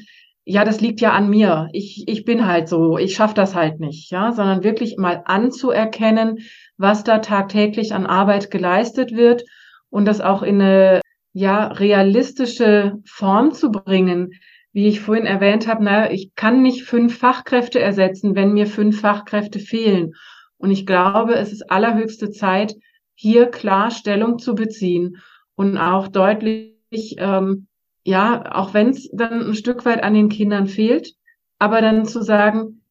ja, das liegt ja an mir. Ich, ich bin halt so, ich schaffe das halt nicht, ja, sondern wirklich mal anzuerkennen, was da tagtäglich an Arbeit geleistet wird und das auch in eine ja realistische Form zu bringen. wie ich vorhin erwähnt habe, na, ich kann nicht fünf Fachkräfte ersetzen, wenn mir fünf Fachkräfte fehlen. Und ich glaube, es ist allerhöchste Zeit, hier klar Stellung zu beziehen und auch deutlich, ähm, ja, auch wenn es dann ein Stück weit an den Kindern fehlt, aber dann zu sagen,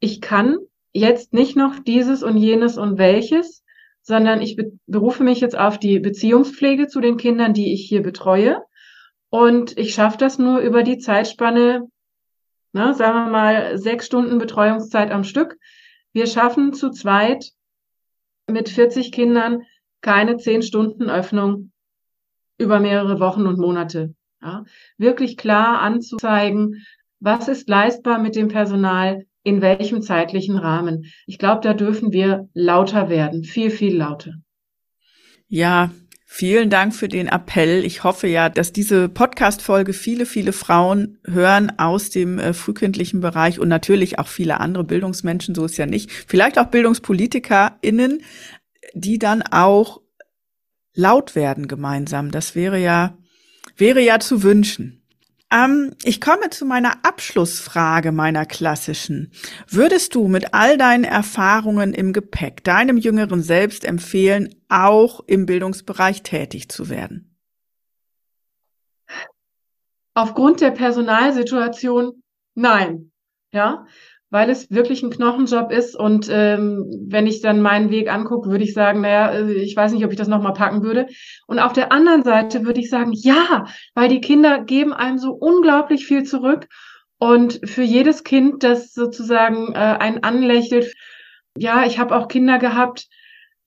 ich kann jetzt nicht noch dieses und jenes und welches, sondern ich berufe mich jetzt auf die Beziehungspflege zu den Kindern, die ich hier betreue und ich schaffe das nur über die Zeitspanne, ne, sagen wir mal, sechs Stunden Betreuungszeit am Stück. Wir schaffen zu zweit mit 40 Kindern keine zehn Stunden Öffnung über mehrere Wochen und Monate. Ja. Wirklich klar anzuzeigen, was ist leistbar mit dem Personal, in welchem zeitlichen Rahmen. Ich glaube, da dürfen wir lauter werden, viel, viel lauter. Ja, Vielen Dank für den Appell. Ich hoffe ja, dass diese Podcast-Folge viele, viele Frauen hören aus dem äh, frühkindlichen Bereich und natürlich auch viele andere Bildungsmenschen, so ist ja nicht. Vielleicht auch BildungspolitikerInnen, die dann auch laut werden gemeinsam. Das wäre ja, wäre ja zu wünschen. Ähm, ich komme zu meiner Abschlussfrage meiner klassischen. Würdest du mit all deinen Erfahrungen im Gepäck deinem jüngeren Selbst empfehlen, auch im Bildungsbereich tätig zu werden? Aufgrund der Personalsituation nein. Ja, weil es wirklich ein Knochenjob ist. Und ähm, wenn ich dann meinen Weg angucke, würde ich sagen, naja, äh, ich weiß nicht, ob ich das nochmal packen würde. Und auf der anderen Seite würde ich sagen, ja, weil die Kinder geben einem so unglaublich viel zurück. Und für jedes Kind, das sozusagen äh, einen anlächelt, ja, ich habe auch Kinder gehabt,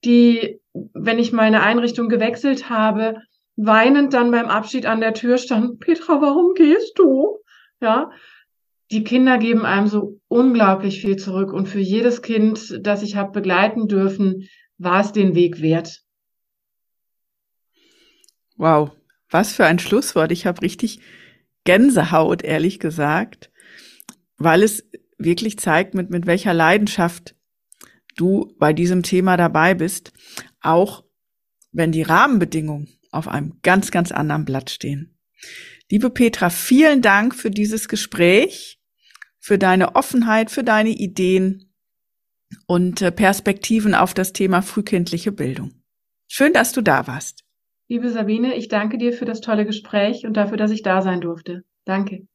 die, wenn ich meine Einrichtung gewechselt habe, weinend dann beim Abschied an der Tür standen, Petra, warum gehst du? Ja, die Kinder geben einem so unglaublich viel zurück und für jedes Kind, das ich habe begleiten dürfen, war es den Weg wert. Wow, was für ein Schlusswort. Ich habe richtig Gänsehaut, ehrlich gesagt, weil es wirklich zeigt, mit, mit welcher Leidenschaft du bei diesem Thema dabei bist, auch wenn die Rahmenbedingungen auf einem ganz, ganz anderen Blatt stehen. Liebe Petra, vielen Dank für dieses Gespräch für deine Offenheit, für deine Ideen und äh, Perspektiven auf das Thema frühkindliche Bildung. Schön, dass du da warst. Liebe Sabine, ich danke dir für das tolle Gespräch und dafür, dass ich da sein durfte. Danke.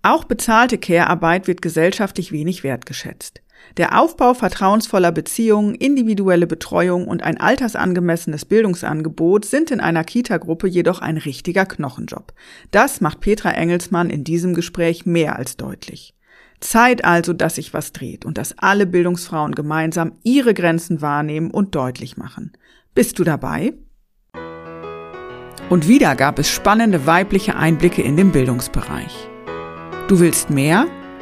Auch bezahlte Care-Arbeit wird gesellschaftlich wenig wertgeschätzt. Der Aufbau vertrauensvoller Beziehungen, individuelle Betreuung und ein altersangemessenes Bildungsangebot sind in einer Kita-Gruppe jedoch ein richtiger Knochenjob. Das macht Petra Engelsmann in diesem Gespräch mehr als deutlich. Zeit also, dass sich was dreht und dass alle Bildungsfrauen gemeinsam ihre Grenzen wahrnehmen und deutlich machen. Bist du dabei? Und wieder gab es spannende weibliche Einblicke in den Bildungsbereich. Du willst mehr?